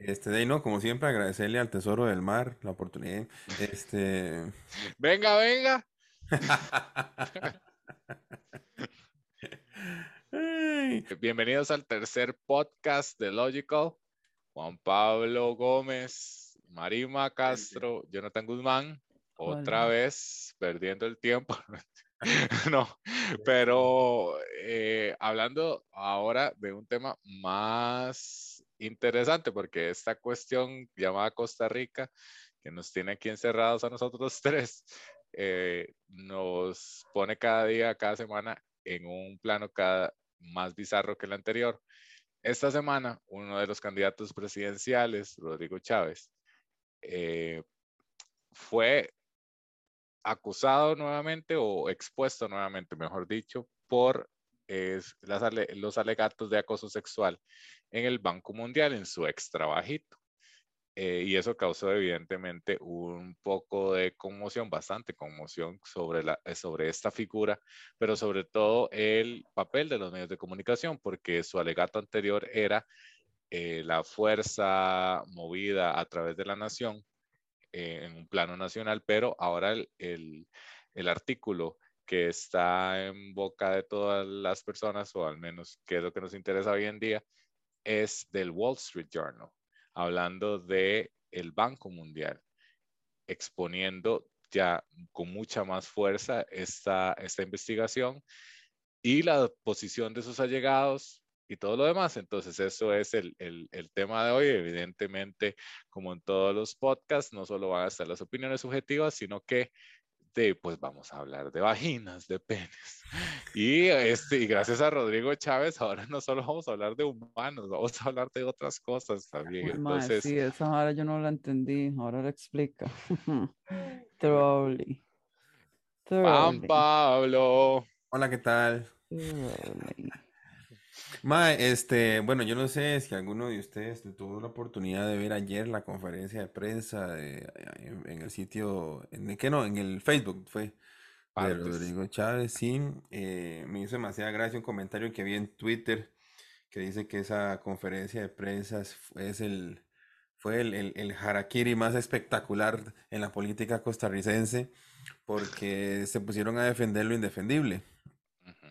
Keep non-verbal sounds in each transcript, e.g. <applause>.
Este, de ahí no, como siempre, agradecerle al Tesoro del Mar la oportunidad. Este. Venga, venga. <laughs> Bienvenidos al tercer podcast de Logical. Juan Pablo Gómez, Marima Castro, Jonathan Guzmán, otra vez perdiendo el tiempo. <laughs> no, pero eh, hablando ahora de un tema más interesante, porque esta cuestión llamada Costa Rica, que nos tiene aquí encerrados a nosotros <laughs> tres, eh, nos pone cada día, cada semana en un plano cada más bizarro que el anterior. Esta semana, uno de los candidatos presidenciales, Rodrigo Chávez, eh, fue acusado nuevamente o expuesto nuevamente, mejor dicho, por los alegatos de acoso sexual en el Banco Mundial, en su ex trabajito. Eh, y eso causó evidentemente un poco de conmoción, bastante conmoción sobre, eh, sobre esta figura, pero sobre todo el papel de los medios de comunicación, porque su alegato anterior era eh, la fuerza movida a través de la nación en un plano nacional, pero ahora el, el artículo que está en boca de todas las personas, o al menos que es lo que nos interesa hoy en día, es del Wall Street Journal hablando de el Banco Mundial, exponiendo ya con mucha más fuerza esta, esta investigación y la posición de sus allegados y todo lo demás. Entonces, eso es el, el, el, tema de hoy. Evidentemente, como en todos los podcasts, no solo van a estar las opiniones subjetivas, sino que pues vamos a hablar de vaginas, de penes. Y, este, y gracias a Rodrigo Chávez, ahora no solo vamos a hablar de humanos, vamos a hablar de otras cosas también. Entonces, sí, esa ahora yo no la entendí, ahora la explica. <laughs> Trolley. Juan Pablo. Hola, ¿qué tal? Ma, este, bueno, yo no sé si alguno de ustedes tuvo la oportunidad de ver ayer la conferencia de prensa de, en, el sitio, en el que no, en el Facebook fue de Rodrigo Chávez, sí, eh, me hizo demasiada gracia un comentario que vi en Twitter que dice que esa conferencia de prensa es, el, fue el, el, el harakiri más espectacular en la política costarricense porque se pusieron a defender lo indefendible.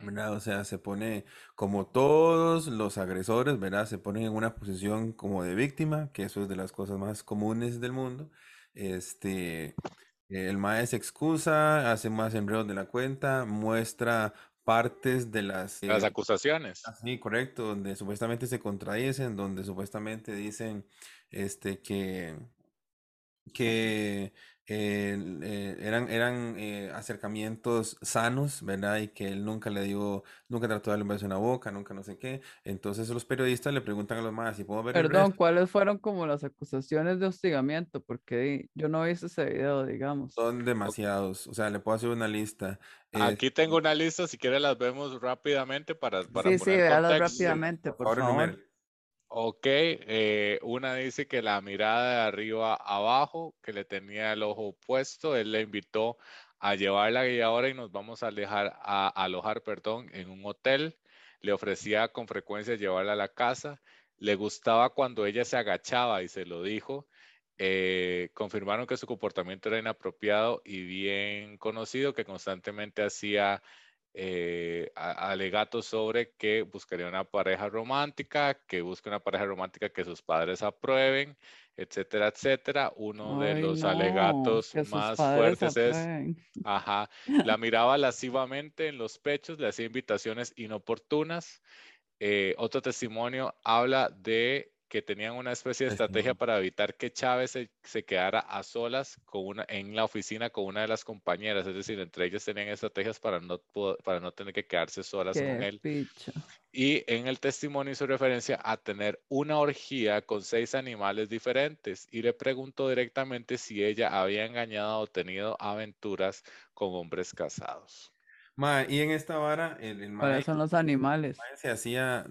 ¿Verdad? O sea, se pone como todos los agresores, ¿verdad? Se ponen en una posición como de víctima, que eso es de las cosas más comunes del mundo. Este, el maestro se excusa, hace más enredos de la cuenta, muestra partes de las... Las eh, acusaciones. Sí, correcto, donde supuestamente se contradicen, donde supuestamente dicen este, que, que eh, eran, eran eh, acercamientos sanos, ¿verdad? Y que él nunca le dio, nunca trató de darle un beso en la boca, nunca no sé qué. Entonces los periodistas le preguntan a los más, si puedo ver Perdón, ¿cuáles fueron como las acusaciones de hostigamiento? Porque yo no he visto ese video, digamos. Son demasiados, o sea, le puedo hacer una lista. Aquí tengo una lista, si quiere las vemos rápidamente para, para sí, sí, véalas rápidamente, por, favor. Ok, eh, una dice que la mirada de arriba abajo, que le tenía el ojo puesto, él le invitó a llevar la guiadora y nos vamos a, alejar, a, alojar perdón, en un hotel. Le ofrecía con frecuencia llevarla a la casa. Le gustaba cuando ella se agachaba y se lo dijo. Eh, confirmaron que su comportamiento era inapropiado y bien conocido, que constantemente hacía eh, alegatos sobre que buscaría una pareja romántica, que busque una pareja romántica que sus padres aprueben, etcétera, etcétera. Uno de los alegatos más fuertes es, ajá, la <laughs> miraba lascivamente en los pechos, le hacía invitaciones inoportunas. Eh, otro testimonio habla de que tenían una especie de estrategia para evitar que Chávez se, quedara a solas con una, en la oficina con una de las compañeras, es decir, entre ellas tenían estrategias para no, para no tener que quedarse solas con él. Y en el testimonio hizo referencia a tener una orgía con seis animales diferentes y le preguntó directamente si ella había engañado o tenido aventuras con hombres casados. Ma, y en esta vara, el, ¿Cuáles son los animales? se hacía.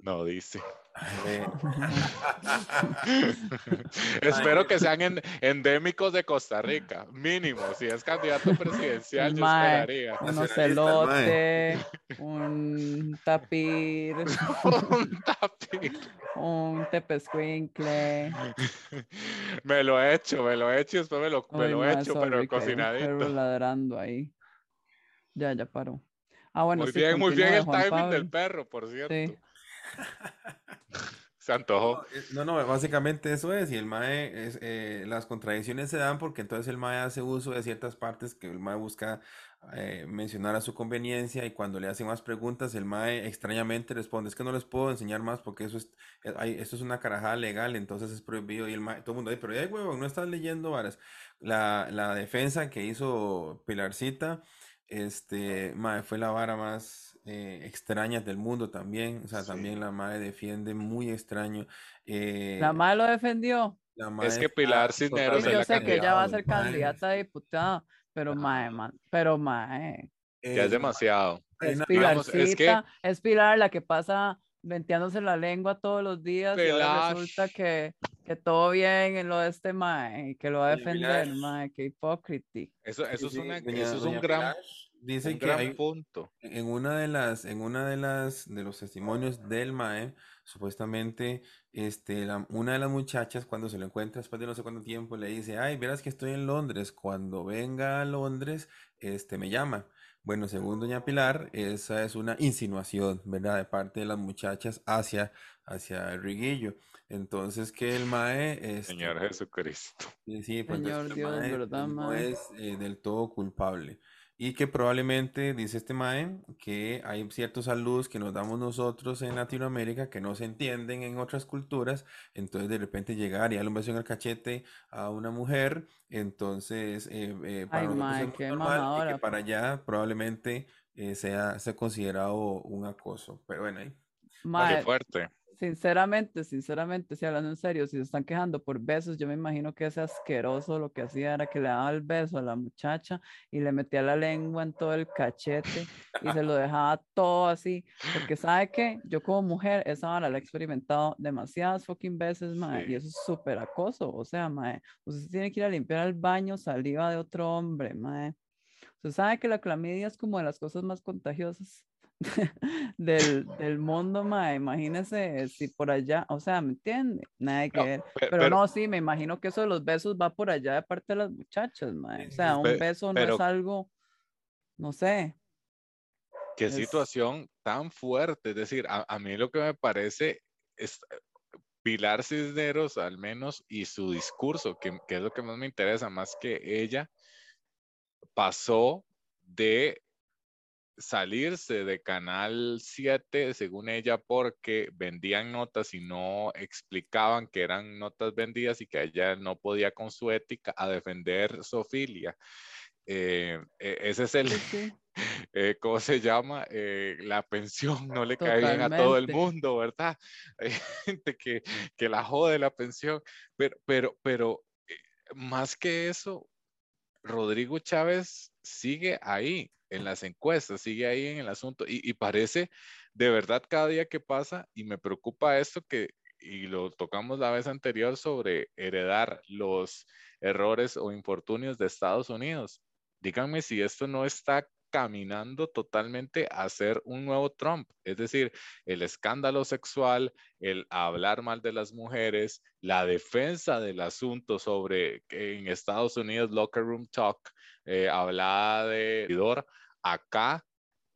No dice. <laughs> Espero que sean endémicos de Costa Rica, mínimo. Si es candidato presidencial, yo esperaría. Un celote, un tapir, <laughs> un tapir, un tepescuincle. Me lo he hecho, me lo he hecho, después me lo, me lo he hecho, pero cocinadito. ladrando ahí. Ya, ya paró. Ah, bueno, muy bien, muy bien el timing del perro, por cierto. Sí. <laughs> Se antojó. Eh, no, no, básicamente eso es. Y el MAE, eh, las contradicciones se dan porque entonces el MAE hace uso de ciertas partes que el MAE busca eh, mencionar a su conveniencia y cuando le hacen más preguntas, el MAE extrañamente responde, es que no les puedo enseñar más porque eso es, esto es una carajada legal, entonces es prohibido. Y el MAE, todo el mundo dice, pero ya, huevo, no estás leyendo varas. La, la defensa que hizo Pilarcita, este, MAE, fue la vara más eh, extrañas del mundo también. O sea, también la madre defiende muy extraño. Eh, la madre lo defendió. es que Pilar Cisneros Yo sé que ella va a ser candidata a diputada, pero mae, pero mae. ya es demasiado. Es Pilarcita, es, Pilar la que pasa venteándose la lengua todos los días y resulta que, que, todo bien en lo de este mae, que lo va a defender, mae, que hipócrita. Eso, eso, es, eso es un gran Dice que hay punto. En una de las, en una de las, de los testimonios del MAE, supuestamente, este, una de las muchachas cuando se lo encuentra después de no sé cuánto tiempo le dice, ay, verás que estoy en Londres, cuando venga a Londres, este, me llama. Bueno, según doña Pilar, esa es una insinuación, ¿verdad? De parte de las muchachas hacia, hacia el riguillo. Entonces, que el MAE... es Señor Jesucristo. Sí, pues Señor Dios, no es eh, del todo culpable. Y que probablemente, dice este Mae, que hay ciertos saludos que nos damos nosotros en Latinoamérica que no se entienden en otras culturas. Entonces, de repente llegar y darle un beso en el cachete a una mujer, entonces, eh, eh, para nosotros es normal y que para allá probablemente eh, sea, sea considerado un acoso. Pero bueno, ahí. Mae, fuerte sinceramente, sinceramente, si hablando en serio, si se están quejando por besos, yo me imagino que ese asqueroso lo que hacía era que le daba el beso a la muchacha y le metía la lengua en todo el cachete y se lo <laughs> dejaba todo así, porque sabe que yo como mujer esa hora la he experimentado demasiadas fucking veces, mae, y eso es súper acoso, o sea, mae, usted tiene que ir a limpiar el baño saliva de otro hombre, mae. Usted sabe que la clamidia es como de las cosas más contagiosas <laughs> del, del, mundo, ma, imagínese si por allá, o sea, ¿me entiende? Nada que ver. Pero, no, sí, me imagino que eso de los besos va por allá de parte de las muchachas, ma. O sea, un beso no es algo, no sé. Qué situación tan fuerte. Es decir, a, a, mí lo que me parece es Pilar Cisneros, al menos, y su discurso, que, que es lo que más me interesa, más que ella, pasó de salirse de Canal 7, según ella, porque vendían notas y no explicaban que eran notas vendidas y que ella no podía con su ética a defender Sofilia. Eh, e, ese es el, <laughs> eh, ¿cómo se llama? Eh, la pensión no le cae bien a todo el mundo, ¿verdad? <laughs> Hay gente que, que la jode la pensión, pero, pero, pero más que eso, Rodrigo Chávez sigue ahí en las encuestas, sigue ahí en el asunto y, parece de verdad cada día que pasa y me preocupa esto que, y lo tocamos la vez anterior sobre heredar los errores o infortunios de Estados Unidos. Díganme si esto no está caminando totalmente a ser un nuevo Trump. Es decir, el escándalo sexual, el hablar mal de las mujeres, la defensa del asunto sobre en Estados Unidos, locker room talk, eh, hablaba de acá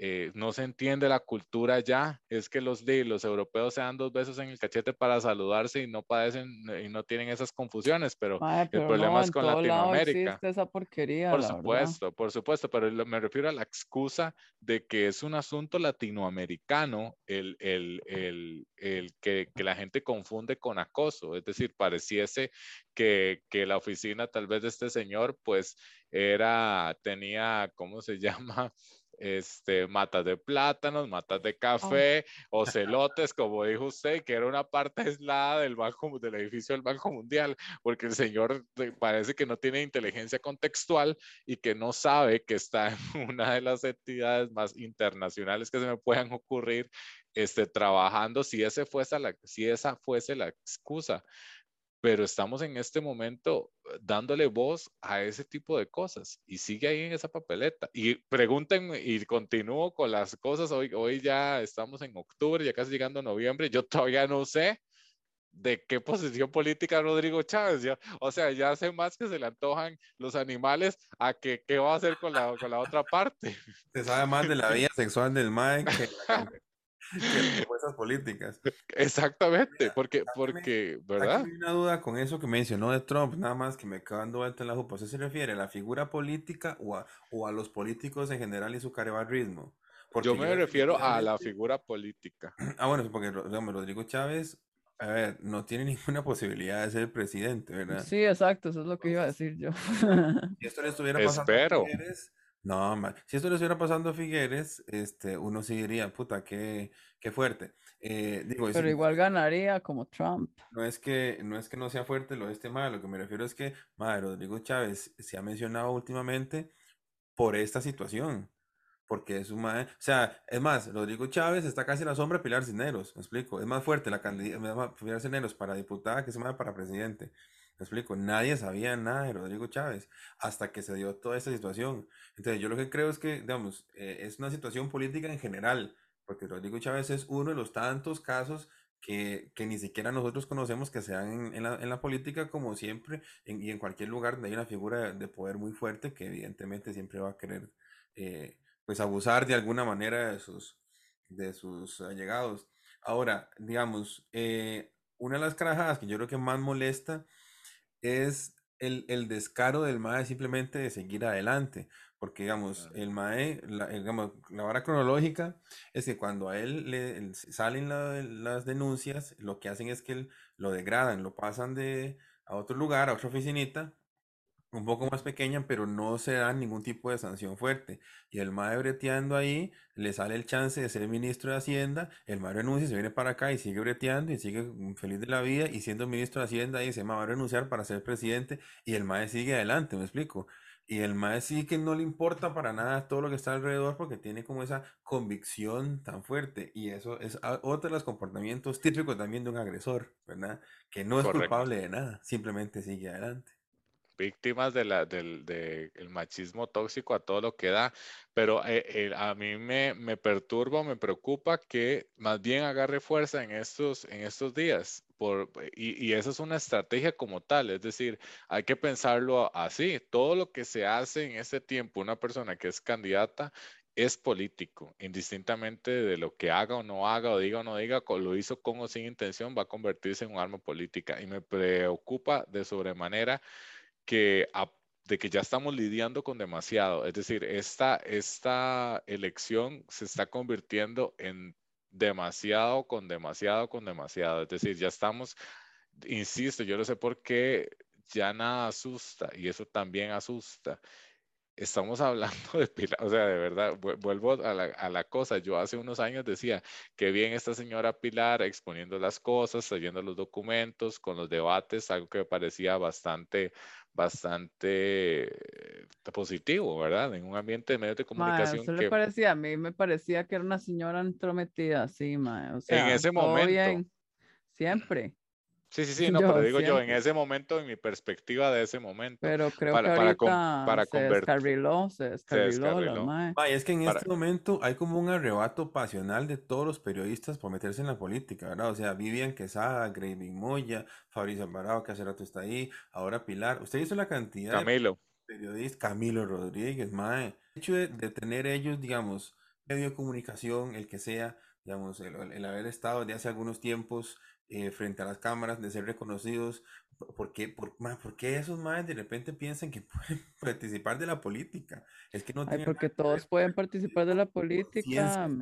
eh, no se entiende la cultura ya, es que los, los europeos se dan dos besos en el cachete para saludarse y no padecen y no tienen esas confusiones, pero, el problema es con Latinoamérica. esa porquería. Por supuesto, por supuesto, pero me refiero a la excusa de que es un asunto latinoamericano el, el, el, el que, que, la gente confunde con acoso, es decir, pareciese que, que la oficina tal vez de este señor pues era, tenía, ¿cómo se <laughs> llama? este, matas de plátanos, matas de café, <laughs> o celotes, como dijo usted, que era una parte aislada del banco, del edificio del Banco Mundial, porque el señor parece que no tiene inteligencia contextual y que no sabe que está <laughs> en una de las entidades más internacionales que se me puedan ocurrir este, trabajando si, ese fuese la, si esa fuese la excusa. Pero estamos en este momento eh, dándole voz a ese tipo de cosas y sigue ahí en esa papeleta. Y pregúntenme y continúo con las cosas. Hoy, hoy ya estamos en octubre, ya casi llegando a noviembre. Yo todavía no sé de qué posición política Rodrigo Chávez. Ya, o sea, ya hace más que se le antojan los animales a que qué va a hacer con la, con la otra parte. Se sabe más de la vida sexual del MAE <laughs> esas políticas. Exactamente, porque, porque, ¿verdad? Hay una duda con eso que mencionó de Trump, nada más que me quedo dando vuelta en la jupa. ¿Usted se refiere a la figura política o a, o a los políticos en general y su carebarrismo? Porque yo me refiero a la figura política. <clears throat> Ah, bueno, porque Rodrigo Chávez a ver, no tiene <laughs> ninguna posibilidad de ser presidente, ¿verdad? Sí, exacto, eso es lo que iba a decir yo. Si esto le estuviera <laughs> pasando a Figueres, no, si esto le estuviera pasando a Figueres, este, uno sí diría, puta, qué, qué fuerte. Eh, digo, Pero igual ganaría como Trump. No es que no es que no sea fuerte lo de este mal, lo que me refiero es que, madre, Rodrigo Chávez se ha mencionado últimamente por esta situación porque es un mae, o sea, es más, Rodrigo Chávez está casi en la sombra de Pilar Cisneros, me explico, es más fuerte la candidata Pilar Cisneros para diputada que se mae para presidente, me explico, nadie sabía nada de Rodrigo Chávez hasta que se dio toda esta situación, entonces yo lo que creo es que, digamos, eh, es una situación política en general, porque Rodrigo Chávez es uno de los tantos casos que, que, ni siquiera nosotros conocemos que sean en, la, en la, política como siempre y en cualquier lugar donde hay una figura de poder muy fuerte que evidentemente siempre va a querer eh, pues abusar de alguna manera de sus, de sus allegados. Ahora, digamos, eh, una de las carajadas que yo creo que más molesta es el, el descaro del MAE simplemente de seguir adelante. Porque, digamos, el MAE, la, digamos, la vara cronológica es que cuando a él le salen las denuncias, lo que hacen es que lo degradan, lo pasan de a otro lugar, a otra oficinita, un poco más pequeña, pero no se da ningún tipo de sanción fuerte. Y el MAE breteando ahí, le sale el chance de ser ministro de Hacienda, el MAE renuncia, se viene para acá y sigue breteando y sigue feliz de la vida y siendo ministro de Hacienda dice, MAE va a renunciar para ser presidente y el MAE sigue adelante, me explico. Y el MAE sí que no le importa para nada todo lo que está alrededor porque tiene como esa convicción tan fuerte. Y eso es otro de los comportamientos típicos también de un agresor, ¿verdad? Que no es culpable de nada, simplemente sigue adelante víctimas del machismo tóxico a todo lo que da, pero eh, a mí me, me, perturba, me preocupa que más bien agarre fuerza en estos, en estos días. Por, y, y eso es una estrategia como tal, es decir, hay que pensarlo así. Todo lo que se hace en este tiempo, una persona que es candidata es político, indistintamente de lo que haga o no haga, o diga o no diga, lo hizo con o sin intención, va a convertirse en un arma política. Y me preocupa de sobremanera que de que ya estamos lidiando con demasiado. Es decir, esta, esta elección se está convirtiendo en demasiado, con demasiado, con demasiado. Es decir, ya estamos, insisto, yo no sé por qué ya nada asusta y eso también asusta estamos hablando <laughs> de Pilar, o sea, de verdad, vuelvo a la, a la, cosa. Yo hace unos años decía que bien esta señora Pilar exponiendo las cosas, trayendo los documentos, con los debates, algo que me parecía bastante, bastante eh, positivo, ¿verdad? En un ambiente de medios de comunicación. Que... le parecía, a mí me parecía que era una señora entrometida, sí, ma. O sea, en ese momento. Bien, siempre. Sí, sí, sí, <laughs> no, pero digo yo, en ese momento, en mi perspectiva de ese momento. Pero creo que ahorita para, se descarriló, se descarriló, es que en este momento hay como un arrebato pasional de todos los periodistas por meterse en la política, ¿verdad? O sea, Vivian Quesada, Graving Moya, Fabricio Alvarado, que hace rato está ahí, ahora Pilar. ¿Usted hizo la cantidad Camilo. de periodistas? Camilo Rodríguez, mae. El hecho de, tener ellos, digamos, medio de comunicación, el que sea, digamos, el, el haber estado desde hace algunos tiempos eh, frente a las cámaras, de ser reconocidos. ¿Por qué, por, esos más de repente piensan que <laughs> pueden participar de la política? Es que no Ay, porque todos pueden participar de la política.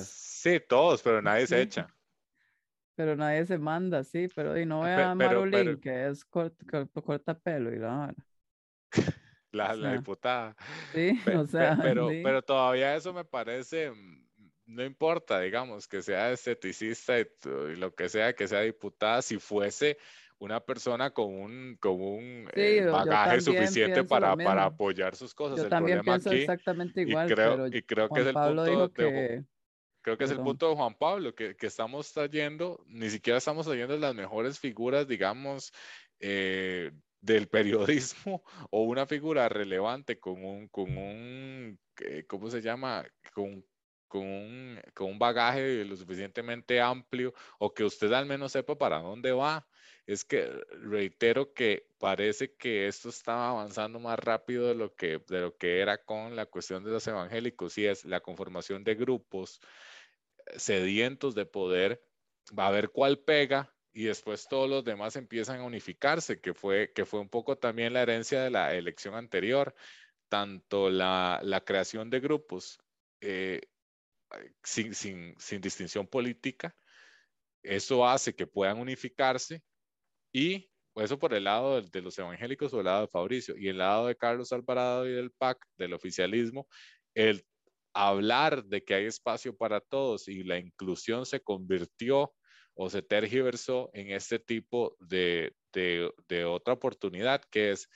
Sí, todos, pero nadie se echa. Pero nadie se manda, sí, pero y no ve a Marulín, que es corta, pelo y la <laughs> La, la diputada. Sí, <laughs> o sea. Pero, pero todavía eso me parece mm, no importa, digamos, que sea esteticista y, lo que sea, que sea diputada, si fuese una persona con un, con un eh, bagaje suficiente para, para, apoyar sus cosas. Yo también pienso exactamente igual. Y creo, y creo que es el punto que, Creo que es el punto de Juan Pablo, que, que, estamos trayendo, ni siquiera estamos trayendo las mejores figuras, digamos, eh, del periodismo <laughs> o una figura relevante con un, con un eh, ¿cómo se llama? Con, con, un, con un bagaje lo suficientemente amplio o que usted al menos sepa para dónde va. Es que reitero que parece que esto estaba avanzando más rápido de lo que, de lo que era con la cuestión de los evangélicos y es la conformación de grupos sedientos de poder, va a ver cuál pega y después todos los demás empiezan a unificarse, que fue, que fue un poco también la herencia de la elección anterior, tanto la, la creación de grupos eh, sin, sin, sin, distinción política, eso hace que puedan unificarse y eso por el lado de los evangélicos o el lado de Fabricio y el lado de Carlos Alvarado y del PAC, del oficialismo, el hablar de que hay espacio para todos y la inclusión se convirtió o se tergiversó en este tipo de, de, de otra oportunidad que es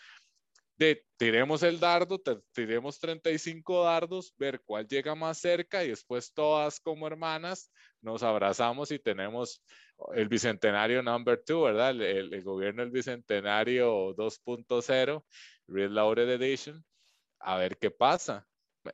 de tiremos el dardo, tiremos 35 dardos, ver cuál llega más cerca y después todas como hermanas nos abrazamos y tenemos el bicentenario number two, ¿verdad? El, el gobierno del bicentenario 2.0, Real Edition, a ver qué pasa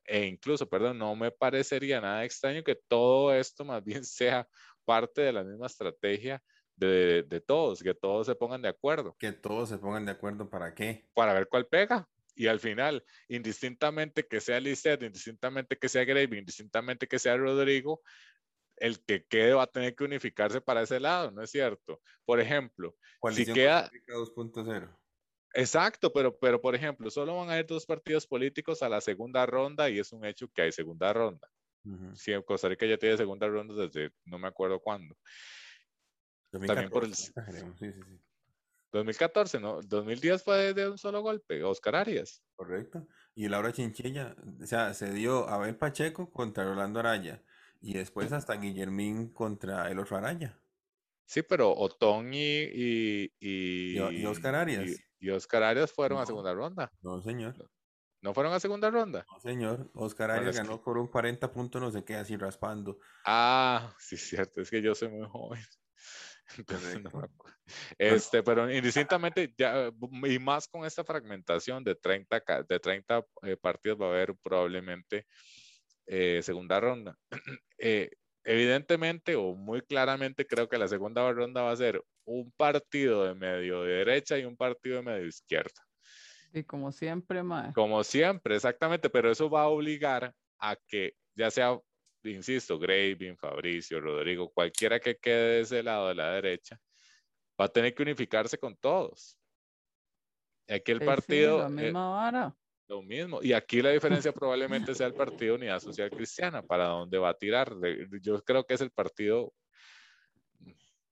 e incluso, perdón, no me parecería nada extraño que todo esto más bien <laughs> sea parte de la misma estrategia de, de, todos, que todos se pongan de acuerdo. Que todos se pongan de acuerdo para qué? Para ver cuál pega. Y al final, indistintamente que sea Lisset, indistintamente que sea Grave, indistintamente que sea Rodrigo, el que quede va a tener que unificarse para ese lado, ¿no es cierto? Por ejemplo, si queda... 2.0. Exacto, pero, pero por ejemplo, solo van a ir dos partidos políticos a la segunda ronda y es un hecho que hay segunda ronda. Sí, Costa Rica ya tiene segunda ronda desde no me acuerdo cuándo. 2014, También por el... Sí, sí, sí. 2014, ¿no? 2010 fue de, un solo golpe, Oscar Arias. Correcto. Y Laura Chinchilla, o sea, se dio Abel Pacheco contra Rolando Araya y después hasta Guillermín contra el otro Araya. Sí, pero Otón y, y, y, Oscar Arias. Y, Oscar Arias fueron a segunda ronda. No, señor. ¿No fueron a segunda ronda? No, señor. Oscar Arias ganó por un 40 puntos, no sé qué, así raspando. Ah, sí, cierto. Es que yo soy muy joven. <laughs> Este, pero indistintamente, ya, y más con esta fragmentación de 30, de 30 eh, partidos va a haber probablemente eh, segunda ronda. <clears throat> Eh, evidentemente o muy claramente creo que la segunda ronda va a ser un partido de medio derecha y un partido de medio izquierda. Y como siempre, más. Como siempre, exactamente, pero eso va a obligar a que ya sea, insisto, Graving, Fabricio, Rodrigo, cualquiera que quede de ese lado de la derecha, va a tener que unificarse con todos. Aquí el partido... la misma vara. Lo mismo. Y aquí la diferencia probablemente sea el Partido Unidad Social Cristiana, para dónde va a tirar. Yo creo que es el partido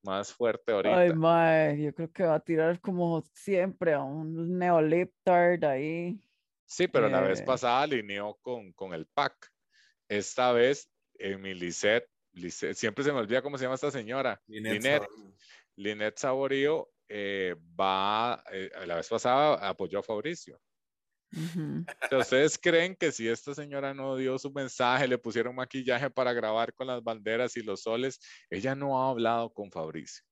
más fuerte ahorita. Ay, mae, yo creo que va a tirar como siempre a un neoliptard ahí. Sí, pero la vez eh. pasada alineó con, con el PAC. Esta vez, en mi Lisette, siempre se me olvida cómo se llama esta señora. Linet. Linet Saborío eh, va, eh, la vez pasada apoyó a Fabricio. ¿Ustedes creen que si esta señora no dio su mensaje, le pusieron maquillaje para grabar con las banderas y los soles, ella no ha hablado con Fabricio?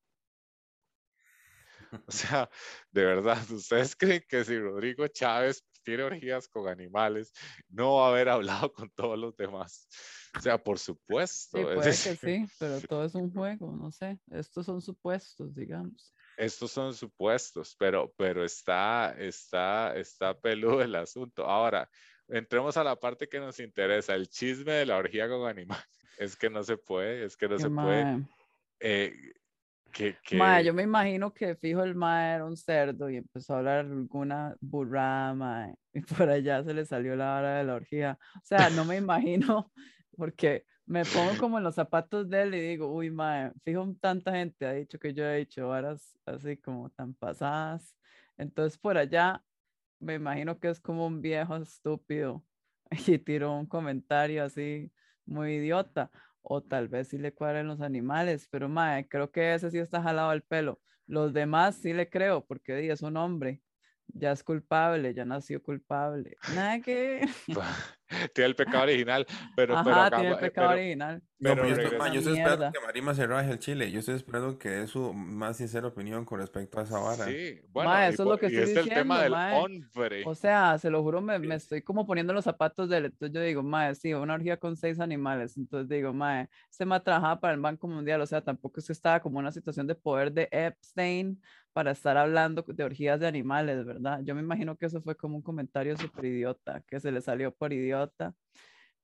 <laughs> O sea, de verdad, ¿ustedes creen que si Rodrigo Chávez tiene orgías con animales, no va a haber hablado con todos los demás? O sea, por supuesto. Sí, puede que sí, pero <laughs> todo es un juego, no sé. Estos son supuestos, digamos estos son supuestos, pero, pero está, está, está peludo el asunto. Ahora, entremos a la parte que nos interesa, el chisme de la orgía con animales. <laughs> Es que no se puede, es que no se puede. Eh, que, yo me imagino que fijo el mae era un cerdo y empezó a hablar alguna burrama y por allá se le salió la hora de la orgía. O sea, no me <laughs> imagino porque me pongo <laughs> como en los zapatos de él y digo, uy, mae, fijo, tanta gente ha dicho que yo he hecho varas así como tan pasadas. Entonces, por allá, me imagino que es como un viejo estúpido <laughs> y tiró un comentario así muy idiota. O tal vez sí le cuadren los animales, pero mae, creo que ese sí está jalado al pelo. Los demás sí le creo, porque es un hombre ya es culpable, ya nació culpable. Nada que. <laughs> <laughs> tiene el pecado original, pero, Ajá, tiene el pecado original. No, pero yo, estoy, yo estoy esperando que Marima se raje el chile. Yo estoy esperando que dé su más sincera opinión con respecto a esa vara. Sí, bueno, eso es lo que estoy es el tema del hombre. O sea, se lo juro, me, me, estoy como poniendo los zapatos de él. Entonces yo digo, mae, sí, una orgía con seis animales. Entonces digo, mae, este mae trabajaba para el Banco Mundial. O sea, tampoco es que estaba como una situación de poder de Epstein para estar hablando de orgías de animales, ¿verdad? Yo me imagino que eso fue como un comentario súper idiota, que se le salió por idiota.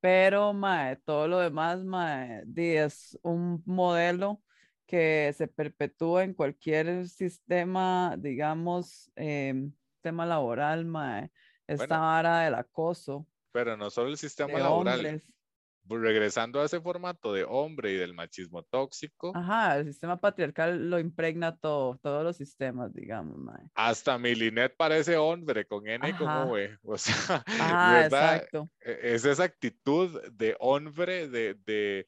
Pero, mae, todo lo demás, mae, es un modelo que se perpetúa en cualquier sistema, digamos, eh, tema laboral, mae. Esta vara del acoso. Pero no solo el sistema laboral regresando a ese formato de hombre y del machismo tóxico. Ajá, el sistema patriarcal lo impregna todo, todos los sistemas, digamos, mae. Hasta Milinet parece hombre con N como V. <laughs> O sea, Exacto. E, es esa actitud de hombre, de, de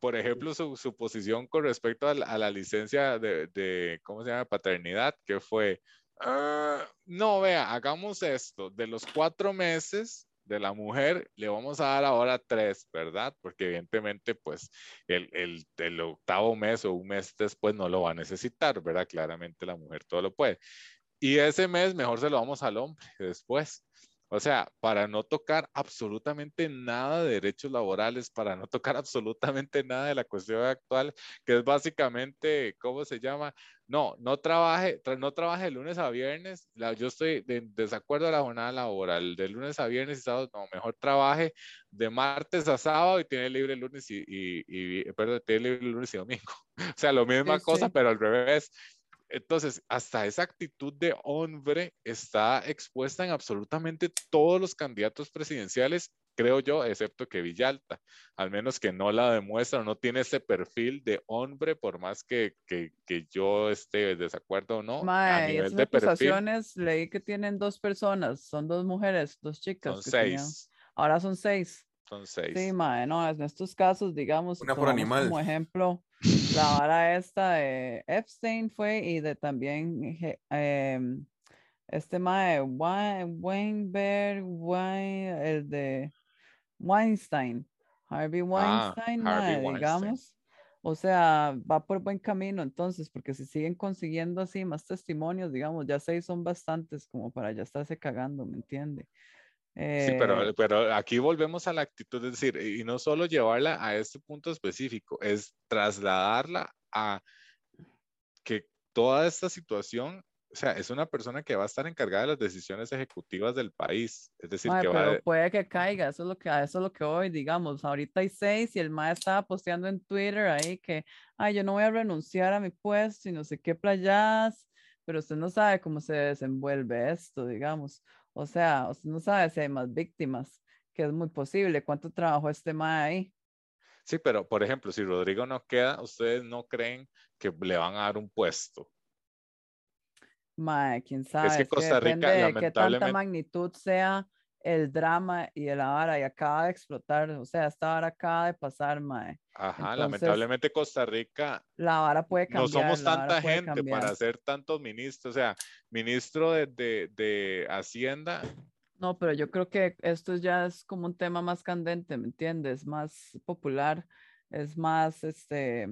por ejemplo, su, su, posición con respecto a la, licencia de, de, ¿cómo se llama? Paternidad, que fue, ah, no, vea, hagamos esto, de los cuatro meses, de la mujer, le vamos a dar ahora tres, ¿verdad? Porque evidentemente, pues, el, el, el, octavo mes o un mes después no lo va a necesitar, ¿verdad? Claramente la mujer todo lo puede. Y ese mes mejor se lo vamos al hombre después. O sea, para no tocar absolutamente nada de derechos laborales, para no tocar <laughs> absolutamente nada de la cuestión actual, que es básicamente, ¿cómo se llama? No, no trabaje, no trabaje de lunes a viernes. yo estoy de, desacuerdo a la jornada laboral. De lunes a viernes y sábado, no, mejor trabaje de martes a sábado y tiene libre lunes y, y, perdón, tiene libre lunes y domingo. <laughs> O sea, lo misma cosa, pero al revés. Entonces, hasta esa actitud de hombre está expuesta en absolutamente todos los candidatos presidenciales, creo yo, excepto que Villalta, al menos que no la demuestra, no tiene ese perfil de hombre, por más que, que, que yo esté de desacuerdo o no. a nivel de acusaciones leí que tienen dos personas, son dos mujeres, dos chicas. Son seis. ahora son seis. Son seis. Sí, mae, no, en estos casos, digamos, Una por animal. como ejemplo la <laughs> vara esta de Epstein fue y de también eh, este mae Weinberg, Wein, el de Weinstein, Harvey ah, Weinstein, digamos. O sea, va por buen camino entonces, porque si siguen consiguiendo así más testimonios, digamos, ya seis son bastantes como para ya estarse cagando, ¿me entiende? Sí, pero, eh, pero aquí volvemos a la actitud, es decir, y no solo llevarla a este punto específico, es trasladarla a que toda esta situación, o sea, es una persona que va a estar encargada de las decisiones ejecutivas del país. Es decir, que pero puede que caiga, eso es lo que, eso es lo que hoy, digamos, ahorita hay seis y el maestro estaba posteando en Twitter ahí que, ay, yo no voy a renunciar a mi puesto y no sé qué playas, pero usted no sabe cómo se desenvuelve esto, digamos. O sea, usted no sabe si hay más víctimas, que es muy posible. ¿Cuánto trabajó este MAE ahí? Sí, pero por ejemplo, si Rodrigo no queda, ¿ustedes no creen que le van a dar un puesto? Mae, quién sabe. Es que Costa Rica, de qué tanta magnitud sea el drama y el vara y acaba de explotar, o sea, esta vara acaba de pasar, mae. Ajá, lamentablemente Costa Rica. La vara puede cambiar. No somos tanta gente para ser tantos ministros, o sea, ministro de, de, de, Hacienda. No, pero yo creo que esto ya es como un tema más candente, ¿me entiendes? Más popular, es más, este,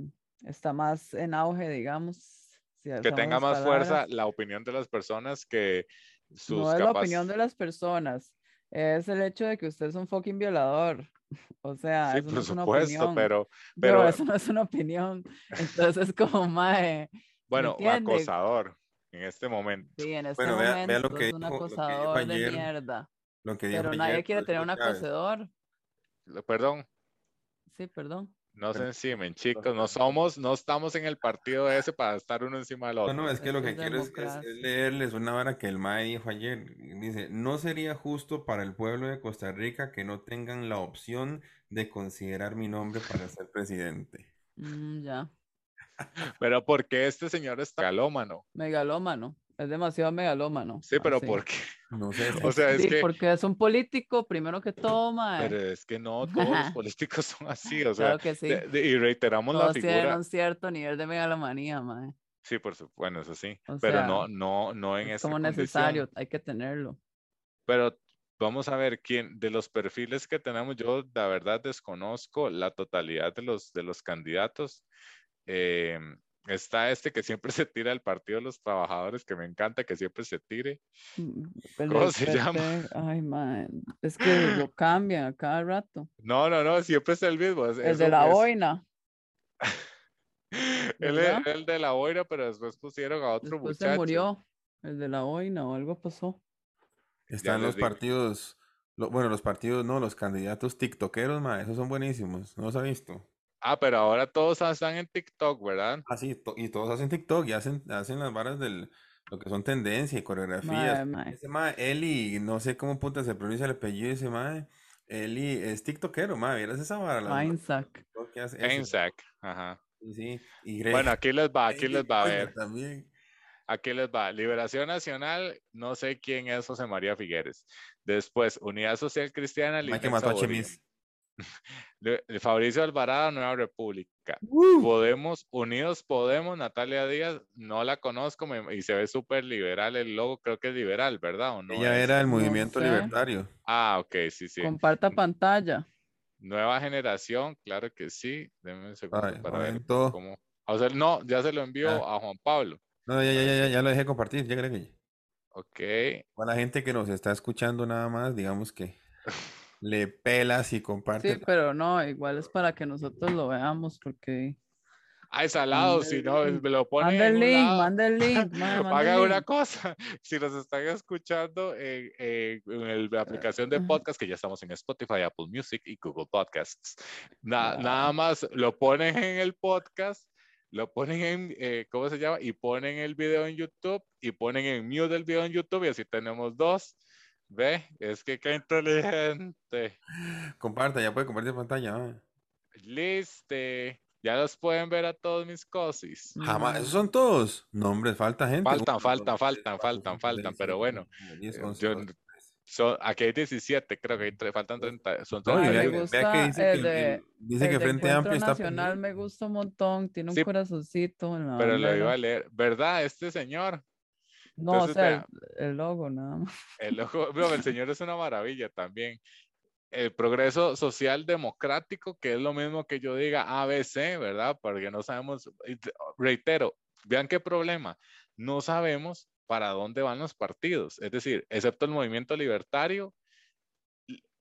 está más en auge, digamos. que tenga más fuerza la opinión de las personas que sus No es la opinión de las personas, es el hecho de que usted es un fucking violador. <laughs> O sea, sí, eso por no es supuesto, una opinión. pero, pero... eso no es una opinión. Entonces, es <laughs> como, mae. Bueno, acosador en este momento. Sí, en este bueno, momento vea, lo que es un acosador de mierda. Lo que pero nadie quiere tener un acosador. Perdón. Sí, perdón. No se encimen, chicos, no somos, no estamos en el partido ese para estar uno encima del otro. No, no, es que lo que quiero es, leerles una vara que el MAE dijo ayer. Dice, no sería justo para el pueblo de Costa Rica que no tengan la opción de considerar mi nombre para ser presidente. Mm, ya. Pero ¿por qué este señor es megalómano? Megalómano. Es demasiado megalómano. Sí, pero ¿por qué? No sé. <laughs> O sea, es que... porque es un político, primero que toma. Pero es que no, todos los políticos son así, o sea. Claro que sí. y reiteramos la figura. tienen un cierto nivel de megalomanía, mae. Sí, por supuesto, bueno, eso sí. pero no, no, no en es como necesario, hay que tenerlo. Pero vamos a ver quién de los perfiles que tenemos. Yo, la verdad, desconozco la totalidad de los, de los candidatos. Eh, está este que siempre se tira el Partido de los Trabajadores, que me encanta que siempre se tire. Mm, <laughs> ¿Cómo se llama? Ay, man. Es que <gasps> lo cambian a cada rato. No, no, no, siempre es el mismo. Es, el de la boina. <laughs> él es el de la boina, pero después pusieron a otro después muchacho. se murió, el de la boina o algo pasó. Están los partidos, bueno, los partidos, no, los candidatos tiktokeros, ma, esos son buenísimos, ¿no los ha visto? Ah, pero ahora todos están en TikTok, ¿verdad? Ah, sí, y todos hacen TikTok y hacen, hacen las varas del, lo que son tendencia y coreografías. Ese ma, Eli, no sé cómo puta se pronuncia el apellido de ese Eli es tiktokero, ma, ¿vieras esa vara? Ainsac. Ainsac, ajá. Sí, bueno, aquí les va, aquí les va a ver. También. Aquí les va. Liberación Nacional, no sé quién es José María Figueres. Después, Unidad Social Cristiana, que mató a Chemis. <laughs> Fabricio Alvarado, Nueva República. Podemos, Unidos Podemos, Natalia Díaz, no la conozco y se ve súper liberal el logo, creo que es liberal, ¿verdad? ¿O no Ella era el movimiento libertario. Ah, ok, sí, sí. Comparta pantalla. Nueva generación, claro que sí. Denme un segundo para ver cómo. O sea, no, ya se lo envió ah. a Juan Pablo. No, ya, ya, ya, ya lo dejé compartir, ya creo que. Ok. Para la gente que nos está escuchando nada más, digamos que <laughs> le pelas y comparte. Sí, pero no, igual es para que nosotros lo veamos porque... Ah, es al lado, si no, me lo ponen Manda el link, <laughs> manda el link. Haga una cosa, <laughs> si nos están escuchando en, la aplicación de podcast, que ya estamos en Spotify, Apple Music y Google Podcasts, nada más lo ponen en el podcast lo ponen en, eh, ¿cómo se llama? Y ponen el video en YouTube y ponen en mute el video en YouTube y así tenemos dos. Ve, es que qué inteligente. Comparta, ya puede compartir pantalla. Listo. Ya los pueden ver a todos mis cosis. Jamás, esos son todos. nombres falta gente. Faltan, faltan, faltan, faltan, faltan, pero bueno. Yo, son, aquí hay 17, creo que hay, faltan 30. Son 30. No, me gusta que dice el que, dice que Frente Amplio está. Nacional me gusta un montón, tiene un corazoncito. Pero lo iba a leer. ¿Verdad? Este señor. No, o sea, el, logo nada más. El logo, no, el señor es una maravilla también. El progreso social democrático, que es lo mismo que yo diga ABC, ¿verdad? Porque no sabemos, reitero, vean qué problema. No sabemos para dónde van los partidos. Es decir, excepto el movimiento libertario,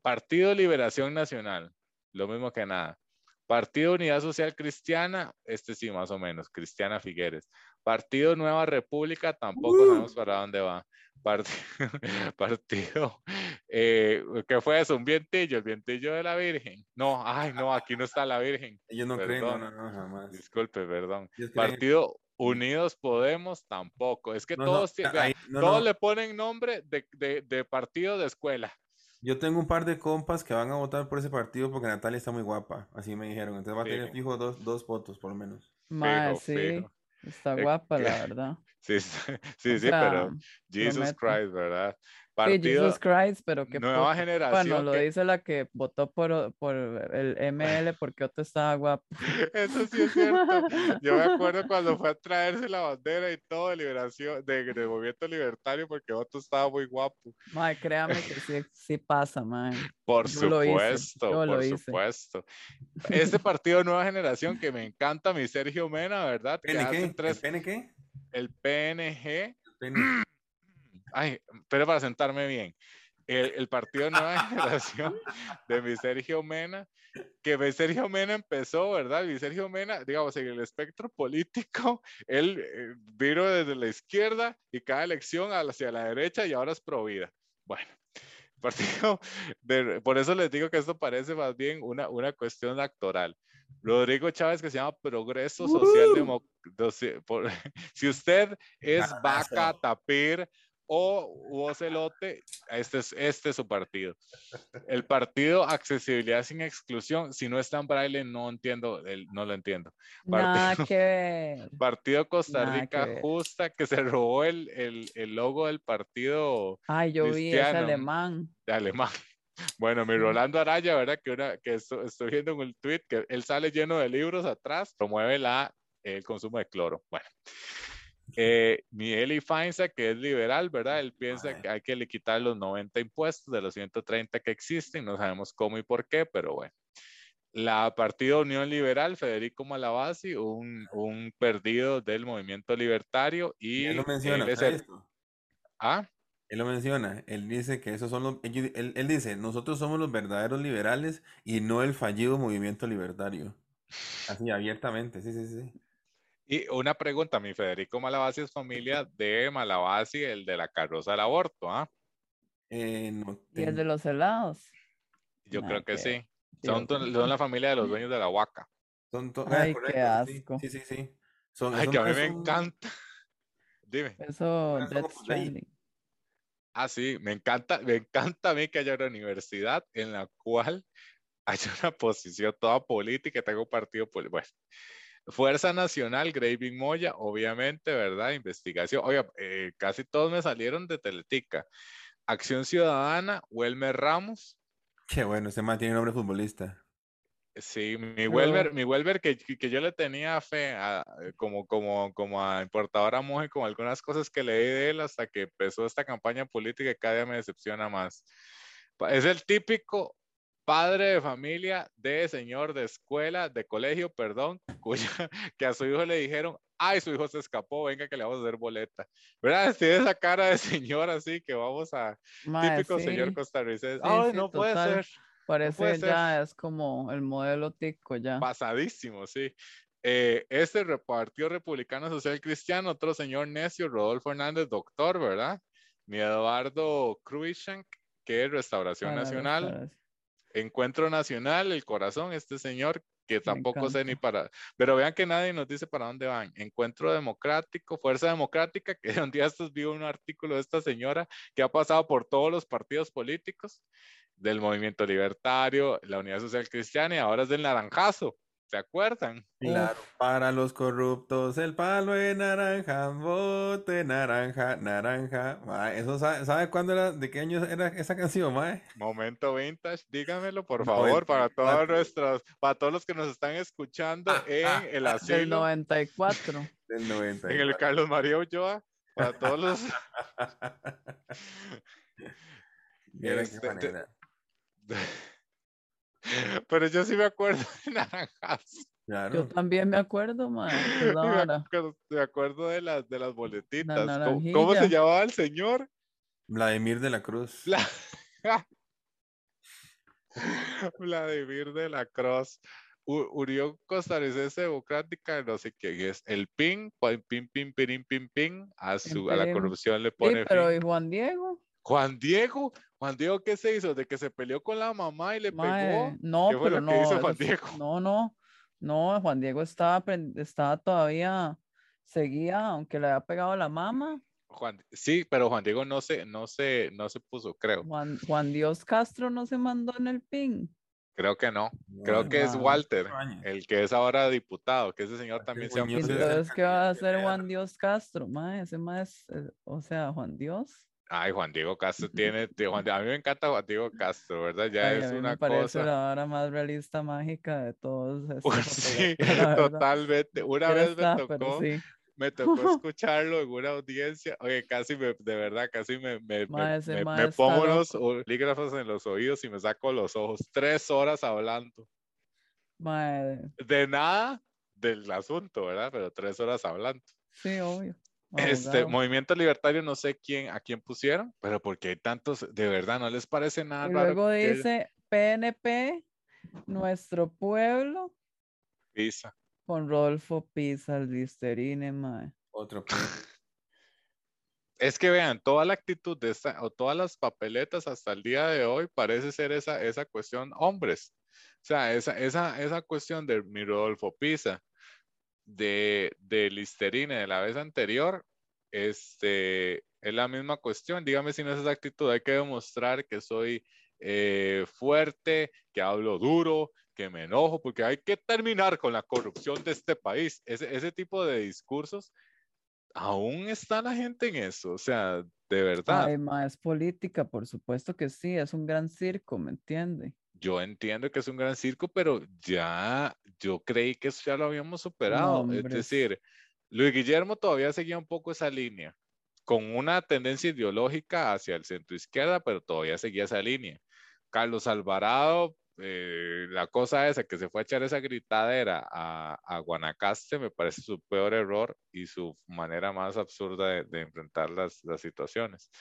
Partido Liberación Nacional, lo mismo que nada. Partido Unidad Social Cristiana, este sí, más o menos, Cristiana Figueres. Partido Nueva República, tampoco sabemos para dónde va. <laughs> Partido, eh, ¿qué fue eso? Un vientillo, el vientillo de la Virgen. No, ay, no, aquí no está la Virgen. Yo no creo, no, no, jamás. Disculpe, perdón. Partido Unidos Podemos tampoco. Es que todos, todos le ponen nombre de, partido de escuela. Yo tengo un par de compas que van a votar por ese partido porque Natalia está muy guapa, así me dijeron. Entonces va a tener fijo dos, dos votos por lo menos. Más, sí. Está guapa, la verdad. <laughs> Sí, sí, sí, pero Jesus Christ, ¿verdad? Partido, Jesus Christ, pero que nueva generación. Bueno, lo dice la que votó por, por el ML porque Otto estaba guapo. <laughs> Eso sí es cierto. <laughs> Yo me acuerdo cuando fue a traerse la bandera y todo de liberación, de, de movimiento libertario porque Otto estaba muy guapo. Mae, créame que sí, sí pasa, mae. Por supuesto, por supuesto. Este partido Nueva Generación que me encanta, mi Sergio Mena, ¿verdad? ¿PNG? ¿El PNG? El PNG. El PNG ay, pero para sentarme bien. El, el, partido Nueva <laughs> Generación de mi Sergio Mena, que mi Sergio Mena empezó, ¿verdad? Mi Sergio Mena, digamos, en el espectro político, él eh, vino desde la izquierda y cada elección hacia la derecha y ahora es pro vida. Bueno, <laughs> partido, de, por eso les digo que esto parece más bien una, una cuestión actoral. Rodrigo Chávez que se llama Progreso Social Democrático. <laughs> Si usted es vaca, tapir, o Ocelote, este es, este es su partido. El partido Accesibilidad sin Exclusión, si no está en braille, no entiendo, no lo entiendo. <laughs> Partido, partido Costa Rica Justa, que se robó el, el, el, logo del partido. Ay, yo vi, ese alemán. De alemán. <laughs> Bueno, mi Rolando Araya, ¿verdad? Que, una, que estoy, estoy viendo en el tweet, que él sale lleno de libros atrás, promueve la, el consumo de cloro. Bueno, Eh, Eli Feinza, que es liberal, ¿verdad? Él piensa que hay que le quitar los 90 impuestos de los 130 que existen, no sabemos cómo y por qué, pero bueno. La Partido Unión Liberal, Federico Malavasi, un, un perdido del movimiento libertario y... él lo menciona, él, ¿Ah? Él lo menciona, él dice que esos son los... Él, él dice, nosotros somos los verdaderos liberales y no el fallido movimiento libertario. Así, abiertamente, sí, sí, sí. Y una pregunta, mi Federico Malavasi es familia de Malavasi, el de la carroza del aborto, ¿ah? Eh, no ¿Y el de los helados? Yo creo que sí. Son, son, la familia de los dueños de la huaca. Son Ay, qué asco. Sí, sí, sí. Son, Ay, que a mí me encanta. <laughs> Dime. Eso. Ah, sí, me encanta, me encanta a mí que haya una universidad en la cual haya una posición toda política, tengo un partido político. Bueno, Fuerza Nacional, Graving Moya, obviamente, ¿verdad? Investigación. Oiga, eh, casi todos me salieron de Teletica. Acción Ciudadana, Welmer Ramos. Qué bueno, ese man tiene nombre futbolista. Sí, mi Welmer, mi Welmer que, que, yo le tenía fe como, como, como a importadora mujer, como algunas cosas que leí de él hasta que empezó esta campaña política y cada día me decepciona más. Es el típico padre de familia, de señor de escuela, de colegio, perdón, <laughs> cuya, que a su hijo le dijeron, ay, su hijo se escapó, venga que le vamos a hacer boleta. ¿Verdad? Tiene esa cara de señor así que vamos a, típico señor costarricense. ay, no puede ser. Parece ya es como el modelo tico ya. Pasadísimo, sí. Eh, este Partido Republicano Social Cristiano, otro señor necio, Rodolfo Hernández, doctor, ¿verdad? Mi Eduardo Cruishank, que es Restauración Nacional. Encuentro Nacional, el corazón, este señor que tampoco sé ni para, pero vean que nadie nos dice para dónde van. Encuentro Democrático, Fuerza Democrática, <laughs> que un día estos vi un artículo de esta señora que ha pasado por todos los partidos políticos del Movimiento Libertario, la Unidad Social Cristiana y ahora es del Naranjazo. ¿Se acuerdan? Claro, para los corruptos, el palo de naranja, bote naranja, naranja. eso sabe, cuándo era, de qué año era esa canción, mae? Momento vintage, dígamelo, por favor, para todos nuestros, para todos los que nos están escuchando ah, en ah, el ah, asilo. Del 94. Del 94. En el Carlos María Ulloa, para todos los. <laughs> <laughs> este, manera. <laughs> Pero yo sí me acuerdo de naranjas. Yo también me acuerdo, man. <laughs> Me acuerdo, de las, de las boletitas. ¿Cómo, se llamaba el señor? Vladimir de la Cruz. <laughs> Vladimir de la Cruz. Unión Costarricense Democrática, no sé quién es. El PIN, PIN, PIN, PIN, PIN, PIN, a, su, a la corrupción le pone. Sí, pero ¿y Juan Diego? Juan Diego, Juan Diego, ¿qué se hizo? ¿De que se peleó con la mamá y le pegó? No, pero no. Juan Diego? No, no, no, Juan Diego estaba, estaba todavía, seguía, aunque le había pegado a la mamá. Juan, sí, pero Juan Diego no se, no se, no se puso, creo. Juan, Juan Dios Castro no se mandó en el PIN. Creo que no. Creo que es Walter, el que es ahora diputado, que ese señor también se ha Entonces, ¿qué va a hacer Juan Dios Castro? Mae, ese más, eh, o sea, Juan Dios. Ay, Juan Diego Castro tiene, a mí me encanta Juan Diego Castro, ¿verdad? Ya es una me parece la hora más realista mágica de todos. <laughs> sí, totalmente. Una vez me tocó, me <laughs> tocó escucharlo en una audiencia, oye, casi me, de verdad, casi me, me, me, pongo los polígrafos en los oídos y me saco los ojos. Tres horas hablando. Madre. De nada del asunto, ¿verdad? Pero tres horas hablando. Sí, obvio. Este movimiento libertario, no sé quién, a quién pusieron, pero porque hay tantos, de verdad, no les parece nada y Luego dice PNP, nuestro pueblo. Pisa. Con Rodolfo Pisa, el Listerine, mae. Otro. <laughs> Es que vean, toda la actitud de esta, o todas las papeletas hasta el día de hoy parece ser esa, esa cuestión hombres. O sea, esa, esa, esa cuestión de mi Rodolfo Pisa, de, de Listerine de la vez anterior, este, es la misma cuestión. Dígame si no es esa actitud. Hay que demostrar que soy eh, fuerte, que hablo duro, que me enojo, porque hay que terminar con la corrupción de este país. Ese, ese tipo de discursos, aún está la gente en eso. O sea, de verdad. Además, política, por supuesto que sí, es un gran circo, ¿me entiende? Yo entiendo que es un gran circo, pero ya yo creí que eso ya lo habíamos superado. es decir, Luis Guillermo todavía seguía un poco esa línea, con una tendencia ideológica hacia el centro izquierda, pero todavía seguía esa línea. Carlos Alvarado, eh, la cosa esa que se fue a echar esa gritadera a, Guanacaste me parece su peor error y su manera más absurda de, enfrentar las, las, situaciones.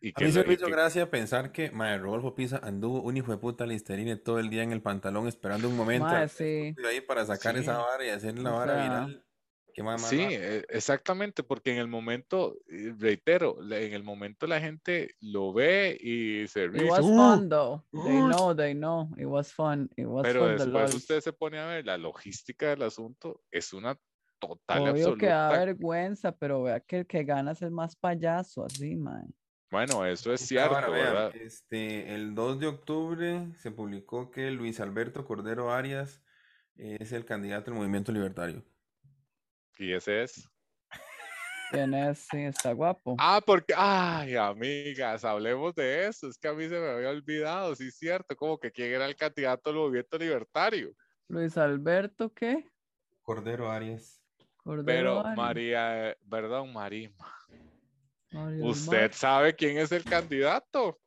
Y a mí se me hizo gracia pensar que Mae Rodolfo Pisa anduvo un hijo de puta listerine todo el día en el pantalón esperando un momento ahí para sacar esa vara y hacer la vara viral sí, e, exactamente, porque en el momento, reitero, en el momento la gente lo ve y se ríe. It was fun though. They know, they know. It was fun. It was Pero después usted se pone a ver la logística del asunto, es una total Obvio absoluta. que da vergüenza, pero vea que el que gana es el más payaso, así, man. Bueno, eso es cierto, ¿verdad? Este, el 2 de octubre se publicó que Luis Alberto Cordero Arias es el candidato del Movimiento Libertario. ¿Y ese es? ¿Quién es? Sí, está guapo. Ah, porque, ay, amigas, hablemos de eso. Es que a mí se me había olvidado, sí, es cierto, como que quién era el candidato al movimiento libertario. Luis Alberto, ¿qué? Cordero Arias. Pero María, perdón, Marima. ¿Usted sabe quién es el candidato?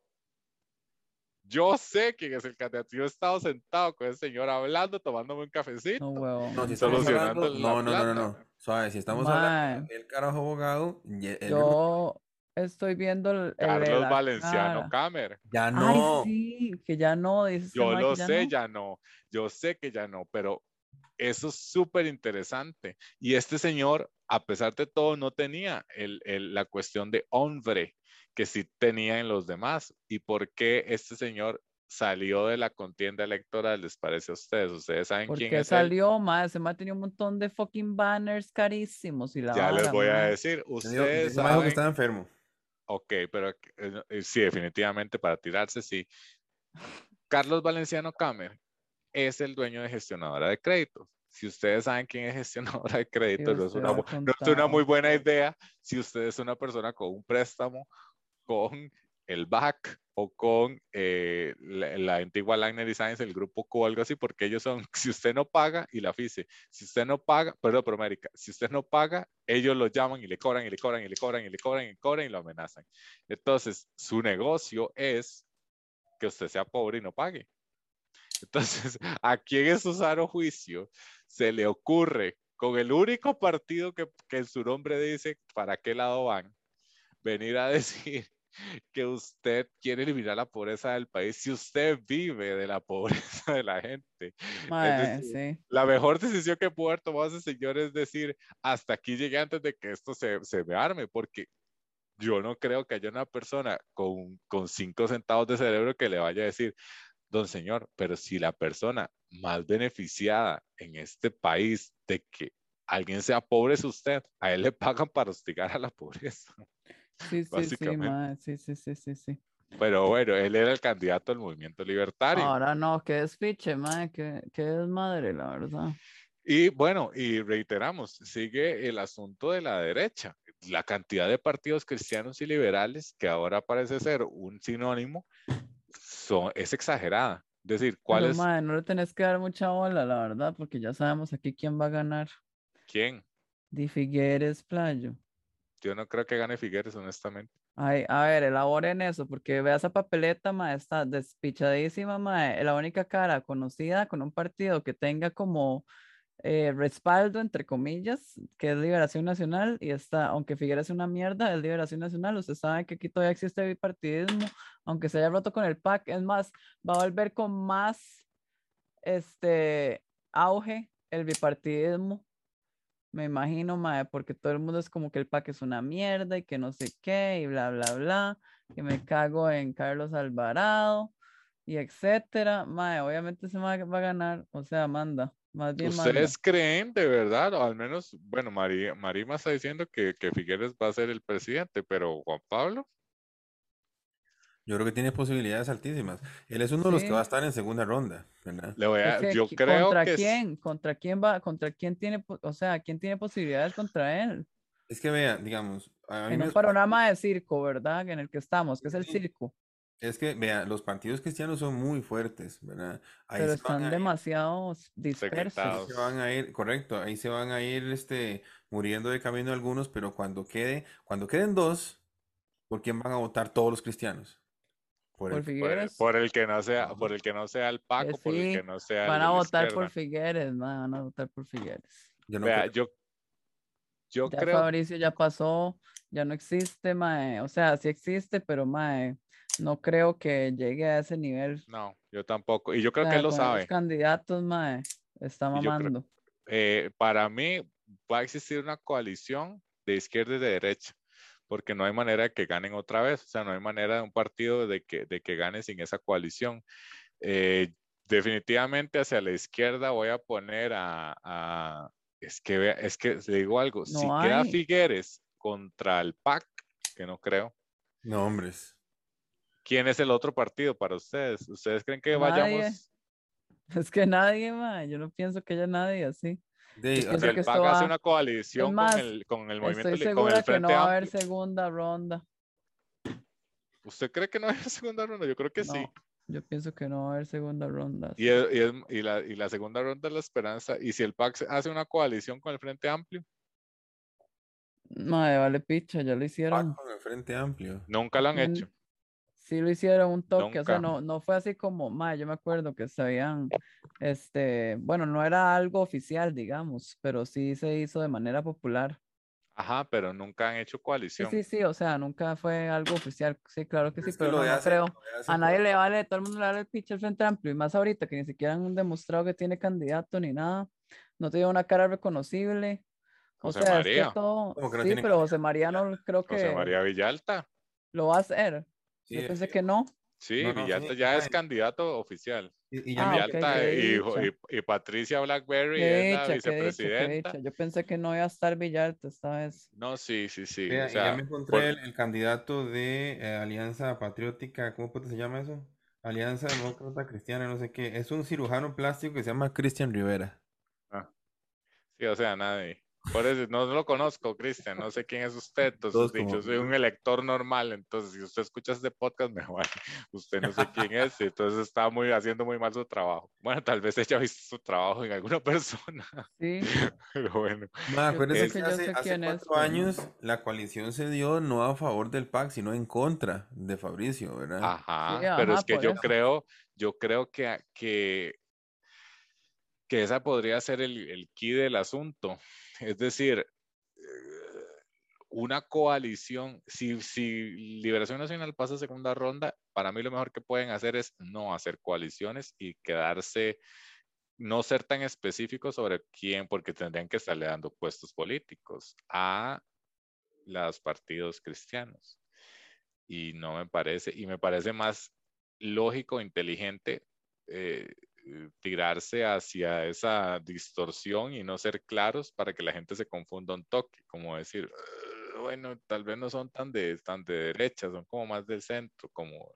Yo sé quién es el candidato. Yo he estado sentado con el señor hablando, tomándome un cafecito. No, no, si solucionando no, no, no, no, no. si estamos hablando del carajo abogado. Yo estoy viendo el. Carlos Valenciano Camer. Ya no. Ay, sí, que ya no. Yo lo sé, ya no. Yo sé que ya no, pero eso es súper interesante. Y este señor, a pesar de todo, no tenía el, el, la cuestión de hombre que sí tenía en los demás. ¿Y por qué este señor salió de la contienda electoral, les parece a ustedes? ¿Ustedes saben quién es salió, más? Se me ha tenido un montón de fucking banners carísimos y la Ya les voy a decir, ustedes saben... que está enfermo. Ok, pero eh, sí, definitivamente para tirarse, sí. Carlos Valenciano Camer es el dueño de gestionadora de créditos. Si ustedes saben quién es gestionadora de créditos, no, es una, no es una muy buena idea si usted es una persona con un préstamo con el BAC o con eh, la, antigua Liner Designs, el grupo Co, algo así, porque ellos son, <laughs> si usted no paga, y la FICE, si usted no paga, perdón, pero América, si usted no paga, ellos lo llaman y le cobran y le cobran y le cobran y le cobran y le cobran y lo amenazan. Entonces, su negocio es que usted sea pobre y no pague. Entonces, <laughs> ¿a quién es Susano Juicio se le ocurre con el único partido que, que en su nombre dice para qué lado van? venir a <laughs> decir que usted quiere eliminar la pobreza del país si usted vive de la pobreza de la gente. La mejor decisión que pudo haber tomado ese señor es decir, hasta aquí llegué antes de que esto se, se me arme, porque yo no creo que haya una persona con, con cinco centavos de cerebro que le vaya a decir, don señor, pero si la persona más beneficiada en este país de que alguien sea pobre es usted, a él le pagan para hostigar a la pobreza. Sí, <laughs> sí, sí, sí, sí, sí, sí, Pero bueno, él era el candidato del movimiento libertario. Ahora no, que despiche, madre, que, que desmadre, la verdad. Y bueno, y reiteramos, sigue el asunto de la derecha. La cantidad de partidos cristianos y liberales, que ahora parece ser un sinónimo, son, es exagerada. Es decir, ¿cuál es? Madre, no le tenés que dar mucha bola, la verdad, porque ya sabemos aquí quién va a ganar. ¿Quién? Di Figueres Playo. Yo no creo que gane Figueres, honestamente. Ay, a ver, elaboren eso, porque vea esa papeleta, ma, está despichadísima, ma. La única cara conocida con un partido que tenga como eh, respaldo, entre comillas, que es Liberación Nacional, y está, aunque Figueres es una mierda, es Liberación Nacional. Usted sabe que aquí todavía existe bipartidismo, aunque se haya roto con el PAC. Es más, va a volver con más este auge el bipartidismo me imagino, mae, porque todo el mundo es como que el pack es una mierda y que no sé qué y bla, bla, bla, que me cago en Carlos Alvarado y etcétera. Mae, obviamente se va a ganar, o sea, manda. Más bien ¿Ustedes creen de verdad, o al menos, bueno, María, Marima está diciendo que, que Figueres va a ser el presidente, pero Juan Pablo? Yo creo que tiene posibilidades altísimas. Él es uno de los que va a estar en segunda ronda, ¿verdad? Le voy a, yo creo ¿Contra que quién? ¿Contra quién va? ¿Contra quién tiene, o sea, quién tiene posibilidades contra él? Es que vea, digamos, en un panorama de circo, ¿verdad? En el que estamos, que es el circo. Es que, vea, los partidos cristianos son muy fuertes, ¿verdad? Ahí Pero están demasiado dispersos. Ahí se van a ir, correcto, ahí se van a ir este, muriendo de camino algunos, pero cuando quede, cuando queden dos, ¿por quién van a votar todos los cristianos? Por, el, Figueres. Por, el que no sea, por el que no sea el Paco, por el que no sea Van a votar por Figueres, van a votar por Figueres. Yo Vea, yo, yo ya creo. Fabricio ya pasó, ya no existe, mae. O sea, sí existe, pero mae, no creo que llegue a ese nivel. No, yo tampoco. Y yo creo que él lo sabe. Los candidatos, mae, está mamando. Eh, para mí va a existir una coalición de izquierda y de derecha, porque no hay manera de que ganen otra vez. O sea, no hay manera de un partido de que, de que gane sin esa coalición. Eh, definitivamente hacia la izquierda voy a poner a, es que, es que te digo algo, si queda Figueres contra el PAC, que no creo. No, hombres. ¿Quién es el otro partido para ustedes? ¿Ustedes creen que vayamos? Es que nadie, ma. yo no pienso que haya nadie así. el PAC hace una coalición con, el, con el movimiento estoy segura que no va a haber segunda ronda. ¿Usted cree que no va a haber segunda ronda? Yo creo que sí. Yo pienso que no va a haber segunda ronda. Y, y, la, y, la, segunda ronda es la esperanza. ¿Y si el PAC hace una coalición con el Frente Amplio? Madre, vale picha, ya lo hicieron. con el Frente Amplio. Nunca lo han hecho. Sí lo hicieron un toque, o sea, no, no fue así como, madre, yo me acuerdo que se habían, este, bueno, no era algo oficial, digamos, pero sí se hizo de manera popular. Ajá, pero nunca han hecho coalición. Sí, sí, sí, o sea, nunca fue algo oficial. Sí, claro que sí, pero no, creo. A nadie le vale, todo el mundo le vale el pitch al Frente Amplio, y más ahorita que ni siquiera han demostrado que tiene candidato ni nada. No tiene una cara reconocible. O sea, María. es que todo. sí, pero José María no creo que. José María Villalta. Lo va a hacer. Yo pensé que no. Sí, Villalta ya es candidato oficial. Y, y, Patricia Blackberry es la vicepresidenta. Yo pensé que no iba a estar Villalta esta vez. No, sí, sí, sí. ya me encontré el, candidato de eh, Alianza Patriótica, ¿cómo se llama eso? Alianza Demócrata Cristiana, no sé qué. Es un cirujano plástico que se llama Cristian Rivera. Ah. Sí, o sea, nadie. Por eso no, lo conozco, Cristian, no sé quién es usted. Entonces, dicho, soy un elector normal. Entonces, si usted escucha este podcast, <laughs> me vale. Usted no sé quién es. Entonces, está muy, haciendo muy mal su trabajo. Bueno, tal vez ella ha visto su trabajo en alguna <laughs> persona. Sí. <laughs> Pero bueno. acuérdense que, hace, hace cuatro años la coalición se dio no a favor del PAC, sino en contra de Fabricio, ¿verdad? Ajá, pero es que yo creo, yo creo que, que que esa podría ser el, el key del asunto. Es decir, eh, una coalición, si, si Liberación Nacional pasa a segunda ronda, para mí lo mejor que pueden hacer es no hacer coaliciones y quedarse, no ser tan específicos sobre quién, porque tendrían que estarle dando puestos políticos a los partidos cristianos. Y no me parece, y me parece más lógico, inteligente eh, tirarse hacia esa distorsión y no ser claros para que la gente se confunda un toque, como decir, bueno, tal vez no son tan de, tan de derecha, son como más del centro, como,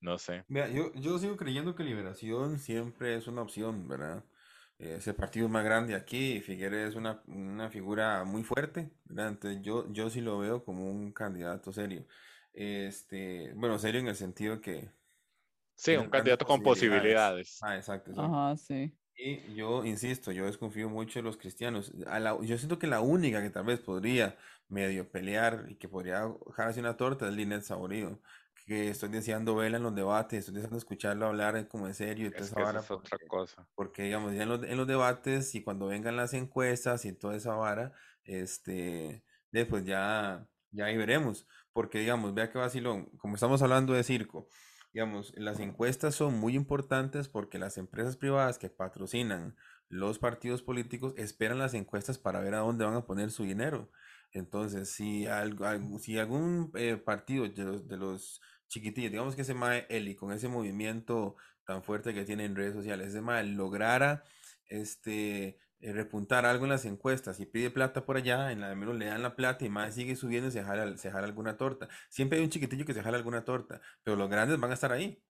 no sé. Mira, yo, yo sigo creyendo que Liberación siempre es una opción, ¿verdad? Ese partido es más grande aquí, Figueres es una, una figura muy fuerte, ¿verdad? Entonces yo, yo sí lo veo como un candidato serio. Este, bueno, serio en el sentido que Sí, un candidato con posibilidades. Ah, exacto. Ajá, sí. Y yo insisto, yo desconfío mucho de los cristianos. yo siento que la única que tal vez podría medio pelear y que podría dejar una torta es Linet Saborido. Que estoy deseando verla en los debates, estoy deseando escucharlo hablar como en serio. Es que es otra cosa. Porque, digamos, ya en los, en los, debates y cuando vengan las encuestas y toda esa vara, este, después ya, ya ahí veremos. Porque, digamos, vea que vacilón, como estamos hablando de circo digamos, las encuestas son muy importantes porque las empresas privadas que patrocinan los partidos políticos esperan las encuestas para ver a dónde van a poner su dinero. Entonces, si, algo, si algún eh, partido de los, chiquitillos, digamos que ese MAE Eli, con ese movimiento tan fuerte que tiene en redes sociales, ese MAE lograra este, repuntar algo en las encuestas y pide plata por allá, en la de menos le dan la plata y más sigue subiendo y se jala, se jala alguna torta. Siempre hay un chiquitillo que se jala alguna torta, pero los grandes van a estar ahí.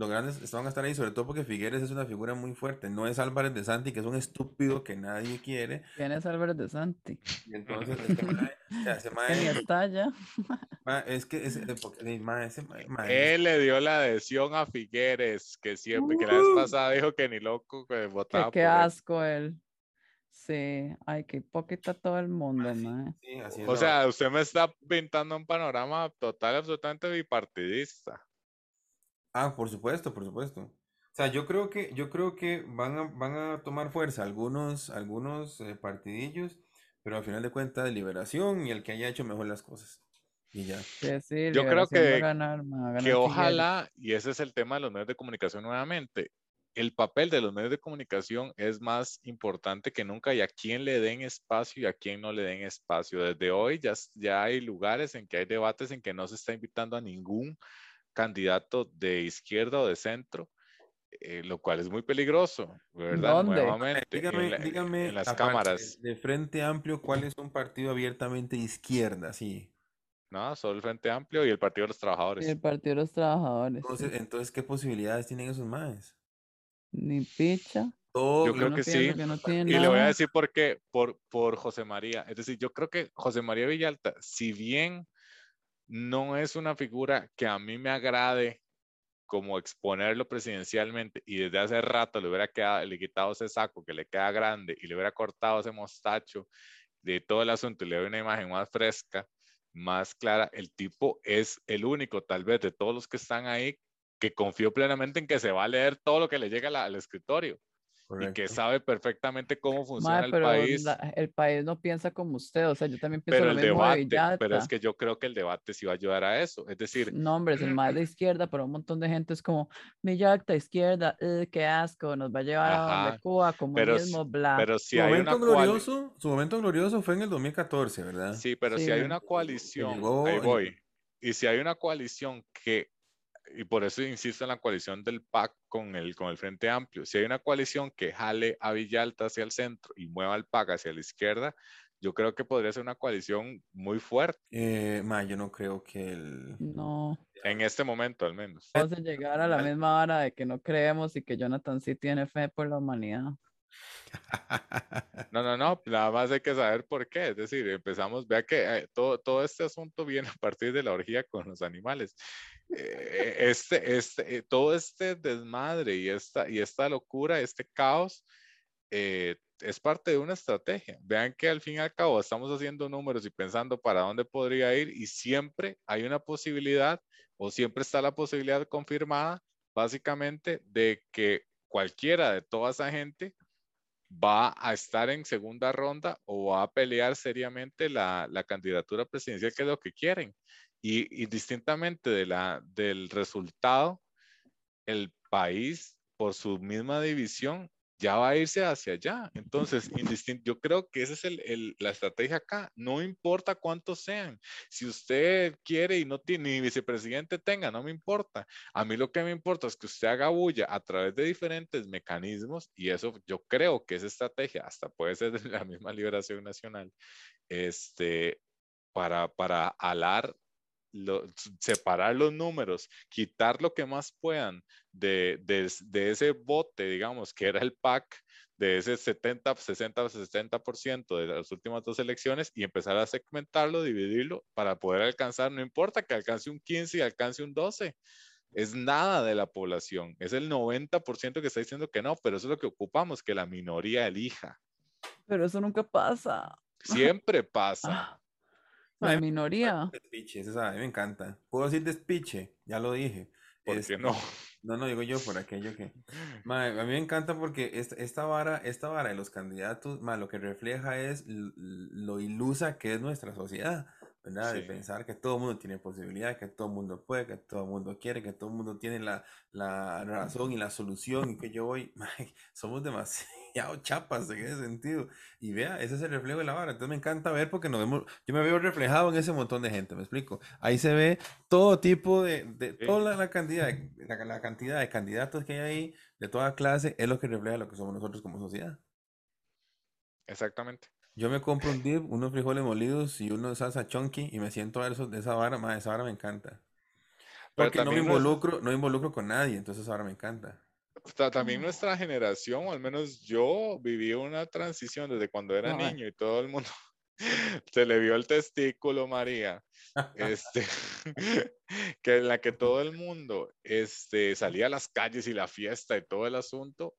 los grandes van a estar ahí, sobre todo porque Figueres es una figura muy fuerte. No es Álvarez de Santi, que es un estúpido que nadie quiere. ¿Quién es Álvarez de Santi? Y entonces, este mae, o sea, ese mae- está <laughs> mae, es que ese, eh, porque, eh, mae, ese mae- Él le dio la adhesión a Figueres, que siempre, que la vez pasada dijo que ni loco que votaba qué por él. asco él. Sí, ay, qué hipócrita todo el mundo, mae. sí, así es O sea, usted me está pintando un panorama total, absolutamente bipartidista. Ah, por supuesto, por supuesto. O sea, yo creo que, yo creo que van a, van a tomar fuerza algunos, algunos eh, partidillos, pero al final de cuentas, liberación y el que haya hecho mejor las cosas. Y ya. Sí, sí, Yo creo Liberación va a que- ganar, mae, va a ganar Que ojalá, y ese es el tema de los medios de comunicación nuevamente, el papel de los medios de comunicación es más importante que nunca y a quién le den espacio y a quién no le den espacio. Desde hoy ya, hay lugares en que hay debates en que no se está invitando a ningún candidato de izquierda o de centro, eh, lo cual es muy peligroso, ¿verdad? ¿Dónde? Nuevamente, en Dígame, la- dígame, en las cámaras. de Frente Amplio, ¿cuál es un partido abiertamente izquierda? Sí. No, solo el Frente Amplio y el Partido de los Trabajadores. Y el Partido de los Trabajadores. sí. Entonces, entonces ¿qué posibilidades tienen esos más? Ni picha. Todo Yo creo no que sí. que no Y le voy a nada. decir por qué, por, por José María. Es decir, yo creo que José María Villalta, si bien no es una figura que a mí me agrade como exponerlo presidencialmente y desde hace rato le hubiera quedado, le he quitado ese saco que le queda grande y le hubiera cortado ese mostacho de todo el asunto y le doy una imagen más fresca, más clara, el tipo es el único tal vez de todos los que están ahí que confío plenamente en que se va a leer todo lo que le llega la- al escritorio y que correcto. sabe perfectamente cómo funciona Mae, el pero país. la- el país no piensa como usted. O sea, yo también pienso Pero lo el mismo de debate, pero es que yo creo que el debate sí va a ayudar a eso. Es decir, No, hombre, es el más de izquierda, pero un montón de gente es como, Villalta, izquierda, eh, qué asco, nos va a llevar a donde Ajá, Cuba, pero, comunismo, bla. pero si Su hay momento una glorioso, su momento glorioso fue en el 2014, ¿verdad? sí, pero Sí, si hay una coalición, llegó ahí voy. Y si hay una coalición que, y por eso insisto en la coalición del PAC con el, con el Frente Amplio, si hay una coalición que jale a Villalta hacia el centro y mueva al PAC hacia la izquierda, yo creo que podría ser una coalición muy fuerte, Eh, ma, yo no creo que el... No, en este momento al menos. vamos a llegar a la misma hora de que no creemos y que Jonathan sí tiene fe por la humanidad. <laughs> No, no, no, nada más hay que saber por qué. Es decir, empezamos, vea que eh, todo, todo este asunto viene a partir de la orgía con los animales. Eh, este, este, eh, todo este desmadre y esta, y esta locura, este caos, eh, es parte de una estrategia. Vean que al fin y al cabo estamos haciendo números y pensando para dónde podría ir y siempre hay una posibilidad o siempre está la posibilidad confirmada, básicamente, de que cualquiera de toda esa gente va a estar en segunda ronda o va a pelear seriamente la, la candidatura presidencial, que es lo que quieren. Y, y distintamente de la, del resultado, el país, por su misma división, ya va a irse hacia allá. Entonces, indistin- yo creo que esa es el- la estrategia acá. No importa cuántos sean. Si usted quiere y no tiene ni vicepresidente tenga, no me importa. A mí lo que me importa es que usted haga bulla a través de diferentes mecanismos y eso yo creo que esa estrategia hasta puede ser de la misma liberación nacional, este, para, para alar separar los números, quitar lo que más puedan de, de, de ese bote, digamos, que era el PAC, de ese 70, 60, 70% de las últimas dos elecciones y empezar a segmentarlo, dividirlo para poder alcanzar, no importa que alcance un 15 y alcance un 12, es nada de la población, es el 90% que está diciendo que no, pero eso es lo que ocupamos, que la minoría elija. Pero eso nunca pasa. Siempre <laughs> pasa. Ah, La Ay, minoría. Despiche, esa sabe, me encanta. Puedo decir despiche, ya lo dije. ¿Por qué no? No, no digo yo por aquello que. Ma, a mí me encanta porque esta, esta vara, esta vara de los candidatos, ma, lo que refleja es lo ilusa que es nuestra sociedad, ¿verdad? De pensar que todo el mundo tiene posibilidad, que todo el mundo puede, que todo el mundo quiere, que todo el mundo tiene la, la razón y la solución, y que yo voy, <laughs> somos demasiado chapas en ese sentido. Y vea, ese es el reflejo de la vara. Entonces me encanta ver porque nos vemos, yo me veo reflejado en ese montón de gente, ¿me explico? Ahí se ve todo tipo de, de Sí. toda la, la cantidad, de- la, la cantidad de candidatos que hay ahí, de toda clase, es lo que refleja lo que somos nosotros como sociedad. Exactamente. Yo me compro un dip, unos frijoles molidos y unos salsa chunky y me siento a ver eso- de esa vara, ma, esa vara me encanta. Porque no me involucro, no involucro con nadie, entonces ahora me encanta. También nuestra generación, o al menos yo, viví una transición desde cuando era niño y todo el mundo <laughs> se le vio el testículo, María, este, <laughs> que en la que todo el mundo este, salía a las calles y la fiesta y todo el asunto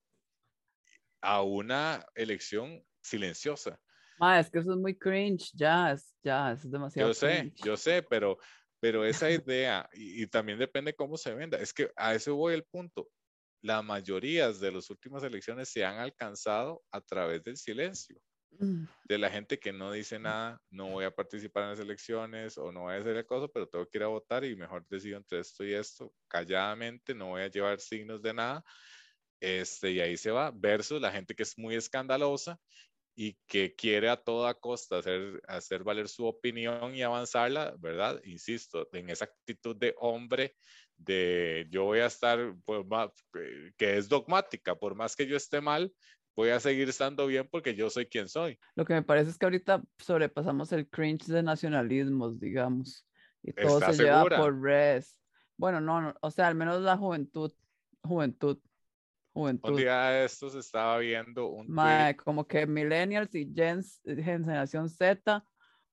a una elección silenciosa. Es que eso es muy cringe, ya, es, ya, es demasiado. Yo sé, yo sé, pero, pero esa <laughs> idea, y, y, también depende cómo se venda, es que a eso voy el punto. La mayoría de las últimas elecciones se han alcanzado a través del silencio. Mm. De la gente que no dice nada, no voy a participar en las elecciones o no voy a hacer el cosa, pero tengo que ir a votar y mejor decido entre esto y esto, calladamente, no voy a llevar signos de nada este, y ahí se va, versus la gente que es muy escandalosa y que quiere a toda costa hacer, hacer valer su opinión y avanzarla, ¿verdad? Insisto, en esa actitud de hombre, de yo voy a estar, pues, que es dogmática, por más que yo esté mal, voy a seguir estando bien porque yo soy quien soy. Lo que me parece es que ahorita sobrepasamos el cringe de nacionalismos, digamos, y todo se lleva por res. Bueno, no, no, o sea, al menos la juventud, juventud un día de estos estaba viendo un como que millennials y gens, generación Z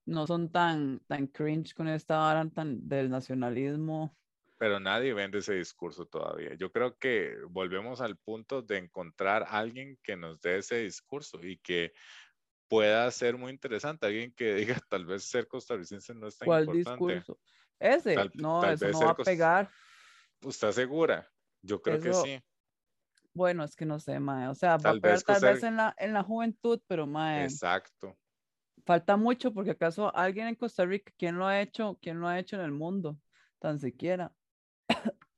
no son tan, tan cringe con esta hora tan del nacionalismo. Pero nadie vende ese discurso todavía. Yo creo que volvemos al punto de encontrar a alguien que nos dé ese discurso y que pueda ser muy interesante. Alguien que <laughs> diga, tal vez ser costarricense no es tan ¿Cuál discurso? Ese, no, eso no va a pegar. ¿Estás segura? Yo creo que sí. Bueno, es que no sé, Mae. O sea, tal, vez, tal vez en la, en la juventud, pero Mae. Exacto. Falta mucho porque acaso alguien en Costa Rica, ¿quién lo ha hecho? ¿Quién lo ha hecho en el mundo? Tan siquiera. <sighs>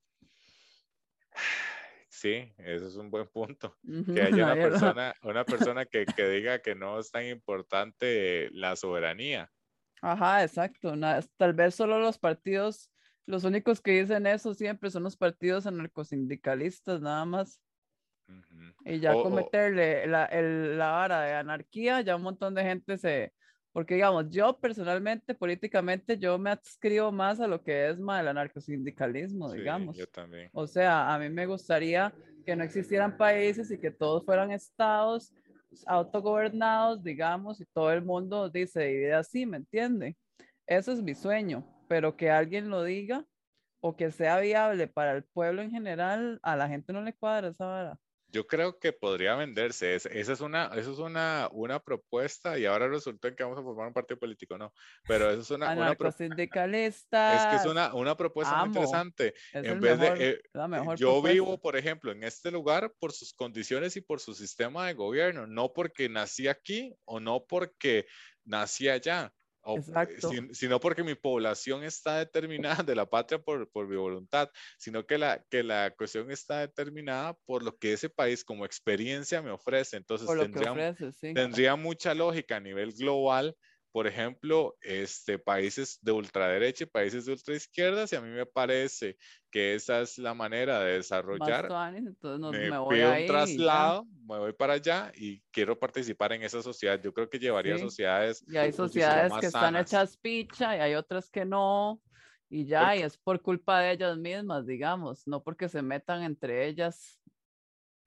Sí, eso es un buen punto. Que haya <laughs> una persona, una persona que, que, diga que no es tan importante la soberanía. Ajá, exacto. tal vez solo los partidos, los únicos que dicen eso siempre son los partidos anarcosindicalistas, nada más. Y ya cometerle la, el, la vara de anarquía, ya un montón de gente se... Porque digamos, yo personalmente, políticamente, yo me adscribo más a lo que es más el anarcosindicalismo, digamos. Yo también. O sea, a mí me gustaría que no existieran países y que todos fueran estados autogobernados, digamos, y todo el mundo dice divide así, ¿me entiende? Eso es mi sueño, pero que alguien lo diga o que sea viable para el pueblo en general, a la gente no le cuadra esa vara. Yo creo que podría venderse. esa es, una, eso es una, una propuesta y ahora resulta en que vamos a formar un partido político, ¿no? Pero eso es una... una sindicalista. <laughs> Es que es una, una propuesta muy interesante. en vez de... Eh, yo vivo, por ejemplo, en este lugar por sus condiciones y por su sistema de gobierno, no porque nací aquí o no porque nací allá. Exacto. sino porque mi población está determinada de la patria por, por, mi voluntad, sino que la, que la cuestión está determinada por lo que ese país como experiencia me ofrece. Entonces tendría, tendría mucha lógica a nivel global por ejemplo, este, países de ultraderecha y países de ultraizquierda, y a mí me parece que esa es la manera de desarrollar. me, voy un traslado, me voy para allá y quiero participar en esa sociedad. Yo creo que llevaría sociedades. Y hay sociedades que están hechas picha y hay otras que no. Y ya, y es por culpa de ellas mismas, digamos, no porque se metan entre ellas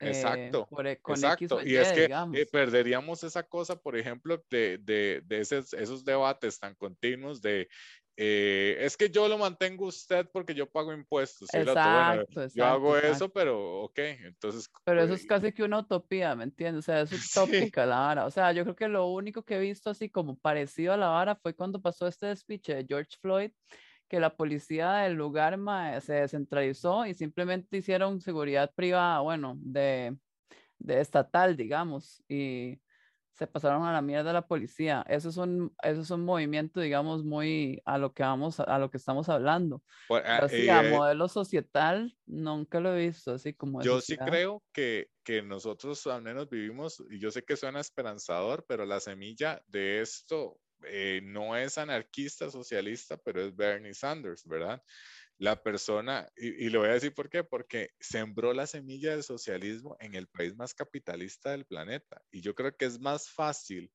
eh, exacto, e, exacto. y, es que eh, perderíamos esa cosa, por ejemplo, de, de, de esos, esos, debates tan continuos de eh, es que yo lo mantengo usted porque yo pago impuestos. Exacto, yo hago eso, pero ok, entonces. Pero eso es casi que una utopía, ¿me entiendes? O sea, es <laughs> utópica la vara. O sea, yo creo que lo único que he visto así como parecido a la vara fue cuando pasó este despiche de George Floyd, que la policía del lugar se descentralizó y simplemente hicieron seguridad privada, bueno, de, de estatal, digamos, y se pasaron a la mierda la policía. Eso es un, eso es un movimiento, digamos, muy a lo que vamos, a, lo que estamos hablando. Pues, ah, así, a eh, modelo societal, nunca lo he visto así como. Yo sí creo que, que nosotros al menos vivimos, y yo sé que suena esperanzador, pero la semilla de esto eh, no es anarquista socialista, pero es Bernie Sanders, ¿verdad? La persona, y, y, le voy a decir por qué, porque sembró la semilla del socialismo en el país más capitalista del planeta. Y yo creo que es más fácil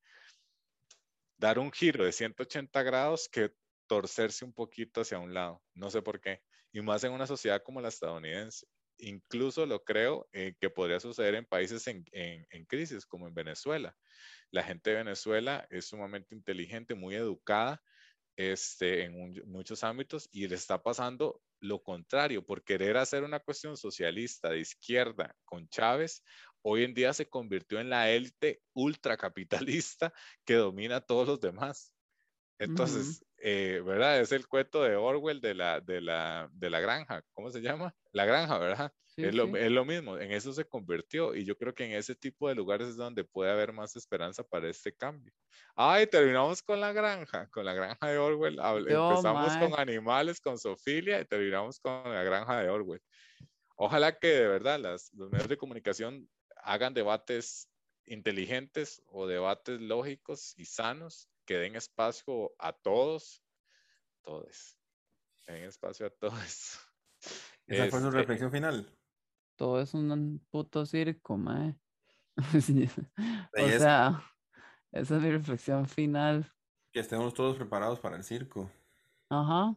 dar un giro de 180 grados que torcerse un poquito hacia un lado. No sé por qué. y más en una sociedad como la estadounidense. Incluso lo creo eh, que podría suceder en países en, crisis, como en Venezuela. La gente de Venezuela es sumamente inteligente, muy educada este, en muchos ámbitos y le está pasando lo contrario, por querer hacer una cuestión socialista de izquierda con Chávez, hoy en día se convirtió en la élite ultracapitalista que domina a todos los demás. Entonces, eh, ¿verdad? Es el cuento de Orwell de la, de, la, de la granja, ¿cómo se llama? La granja, ¿verdad? es, lo, es, lo, mismo, en eso se convirtió y yo creo que en ese tipo de lugares es donde puede haber más esperanza para este cambio. Ay, terminamos con la granja, con la granja de Orwell. Empezamos con animales, con Sofilia y terminamos con la granja de Orwell. Ojalá que de verdad las, los medios de comunicación hagan debates inteligentes o debates lógicos y sanos que den espacio a todos, todos, den espacio a todos. <laughs> Esa fue su este reflexión final. Todo es un puto circo, mae. <laughs> o sea, esa es mi reflexión final. Que estemos todos preparados para el circo. Ajá.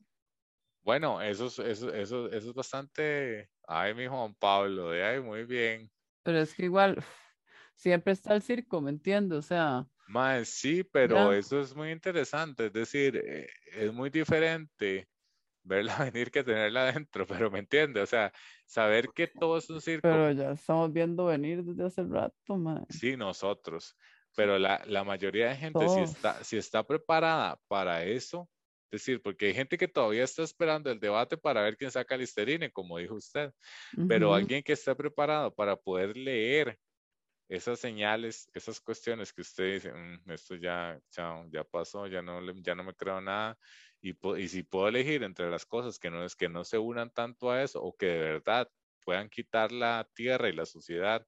Bueno, eso es, eso, eso, eso es bastante. Ay, mi Juan Pablo, de ahí muy bien. Pero es que igual siempre está el circo, ¿me entiendes? O sea, más sí, pero eso es muy interesante, es decir, eh, es muy diferente verla <laughs> venir que tenerla adentro, pero me entiende, o sea, saber que todo es un circo. Pero ya estamos viendo venir desde hace rato, man. Sí, nosotros, pero la, la mayoría de gente, si está, si está preparada para eso, es decir, porque hay gente que todavía está esperando el debate para ver quién saca el listerine, como dijo usted, pero alguien que está preparado para poder leer esas señales, esas cuestiones que usted dice, mm, esto ya, ya pasó, ya no, ya no me creo nada, y, y, si puedo elegir entre las cosas que no es que no se unan tanto a eso o que de verdad puedan quitar la tierra y la suciedad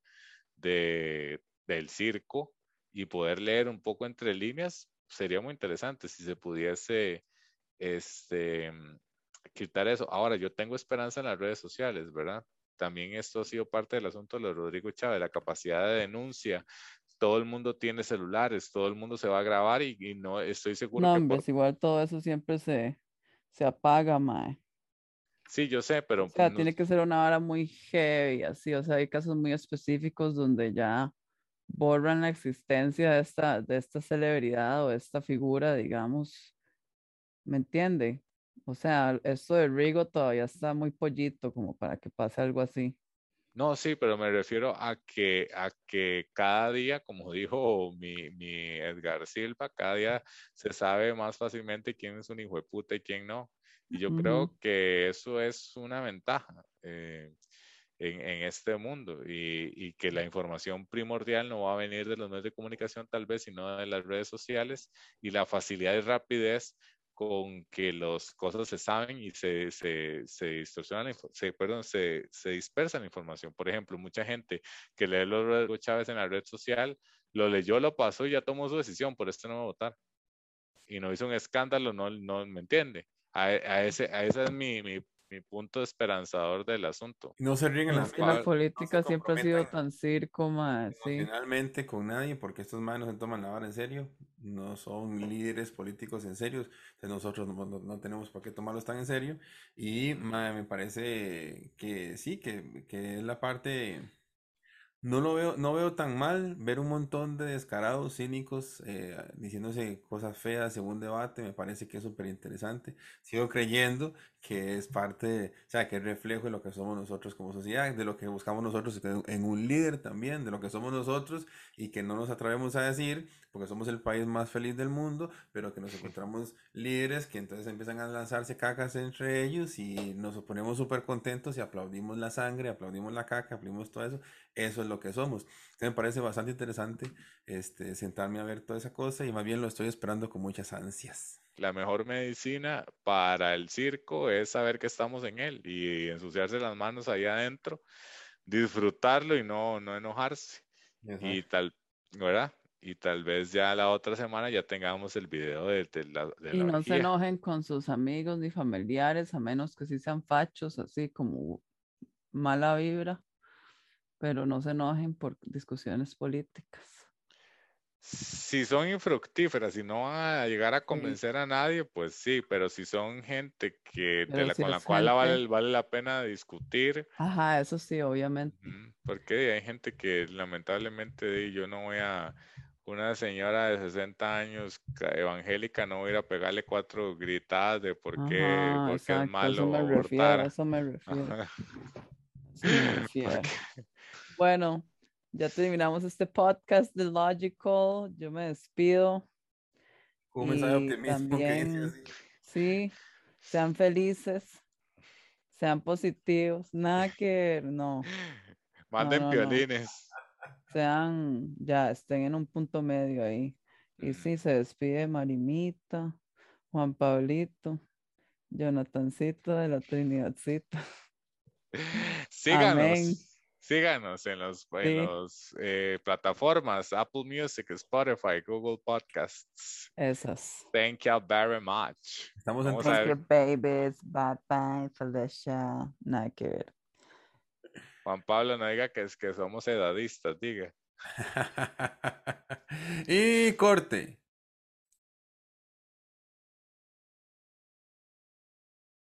de, del circo y poder leer un poco entre líneas, sería muy interesante si se pudiese este, quitar eso. Ahora, yo tengo esperanza en las redes sociales, ¿verdad? También esto ha sido parte del asunto de Rodrigo Chávez, la capacidad de denuncia. Todo el mundo tiene celulares, todo el mundo se va a grabar y, no estoy seguro. No, hombre, igual todo eso siempre se, se apaga, mae. Sí, yo sé, pero... O sea, tiene que ser una hora muy heavy, así, o sea, hay casos muy específicos donde ya borran la existencia de esta, de esta celebridad o esta figura, digamos, ¿me entiende? O sea, esto de Rigo todavía está muy pollito como para que pase algo así. No, sí, pero me refiero a que, a que cada día, como dijo mi, mi Edgar Silva, cada día se sabe más fácilmente quién es un hijo de puta y quién no. Y yo creo que eso es una ventaja eh, en, en, este mundo y, y, que la información primordial no va a venir de los medios de comunicación tal vez, sino de las redes sociales y la facilidad y rapidez con que las cosas se saben y se, se, se distorsionan, se, perdón, se, se dispersa la información. Por ejemplo, mucha gente que lee los Chávez en la red social, lo leyó, lo pasó y ya tomó su decisión, por esto no va a votar. Y no hizo un escándalo, no, no me entiende. A, a ese, a esa es mi, mi, mi punto esperanzador del asunto. No se ríen en las la política siempre ha sido tan circo, más. Finalmente con nadie, porque estos manos se toman la vara en serio, no son líderes políticos en serio, entonces nosotros no, tenemos por qué tomarlos tan en serio. Y me parece que sí, que, que es la parte no lo veo, no veo tan mal ver un montón de descarados, cínicos, eh, diciéndose cosas feas según debate, me parece que es súper interesante. Sigo creyendo que es parte, o sea, que es reflejo de lo que somos nosotros como sociedad, de lo que buscamos nosotros en un líder también, de lo que somos nosotros y que no nos atrevemos a decir, porque somos el país más feliz del mundo, pero que nos encontramos líderes que entonces empiezan a lanzarse cacas entre ellos y nos ponemos súper contentos y aplaudimos la sangre, aplaudimos la caca, aplaudimos todo eso. Eso es lo que somos. me parece bastante interesante este, sentarme a ver toda esa cosa y más bien lo estoy esperando con muchas ansias. La mejor medicina para el circo es saber que estamos en él y ensuciarse las manos ahí adentro, disfrutarlo y no, no enojarse. Y tal, ¿verdad? Y tal vez ya la otra semana ya tengamos el video de, la de Y no se enojen con sus amigos ni familiares, a menos que sí sean fachos, así como mala vibra, pero no se enojen por discusiones políticas. si son infructíferas y no van a llegar a convencer a nadie, pues sí, pero si son gente que con la cual vale, vale, la pena discutir. Ajá, eso sí, obviamente. Porque hay gente que lamentablemente yo no voy a, una señora de 60 años evangélica no voy a ir a pegarle cuatro gritadas de por qué, porque es malo. Eso me refiero, eso me refiero. <laughs> Bueno, ya terminamos este podcast de Logical. Yo me despido. Un mensaje optimismo Sí, sean felices, sean positivos, nada que no. Manden violines. Sean, ya estén en un punto medio ahí. Y sí, se despide Marimita, Juan Pablito, Jonathancito de la Trinidadcita. <laughs> <laughs> Síganos. Síganos en los, eh, plataformas Apple Music, Spotify, Google Podcasts. Esas. Thank you very much. Estamos en Thank you, babies. Bye bye, Felicia. Nada que ver. Juan Pablo, no diga que es que somos edadistas, diga. <laughs> y corte.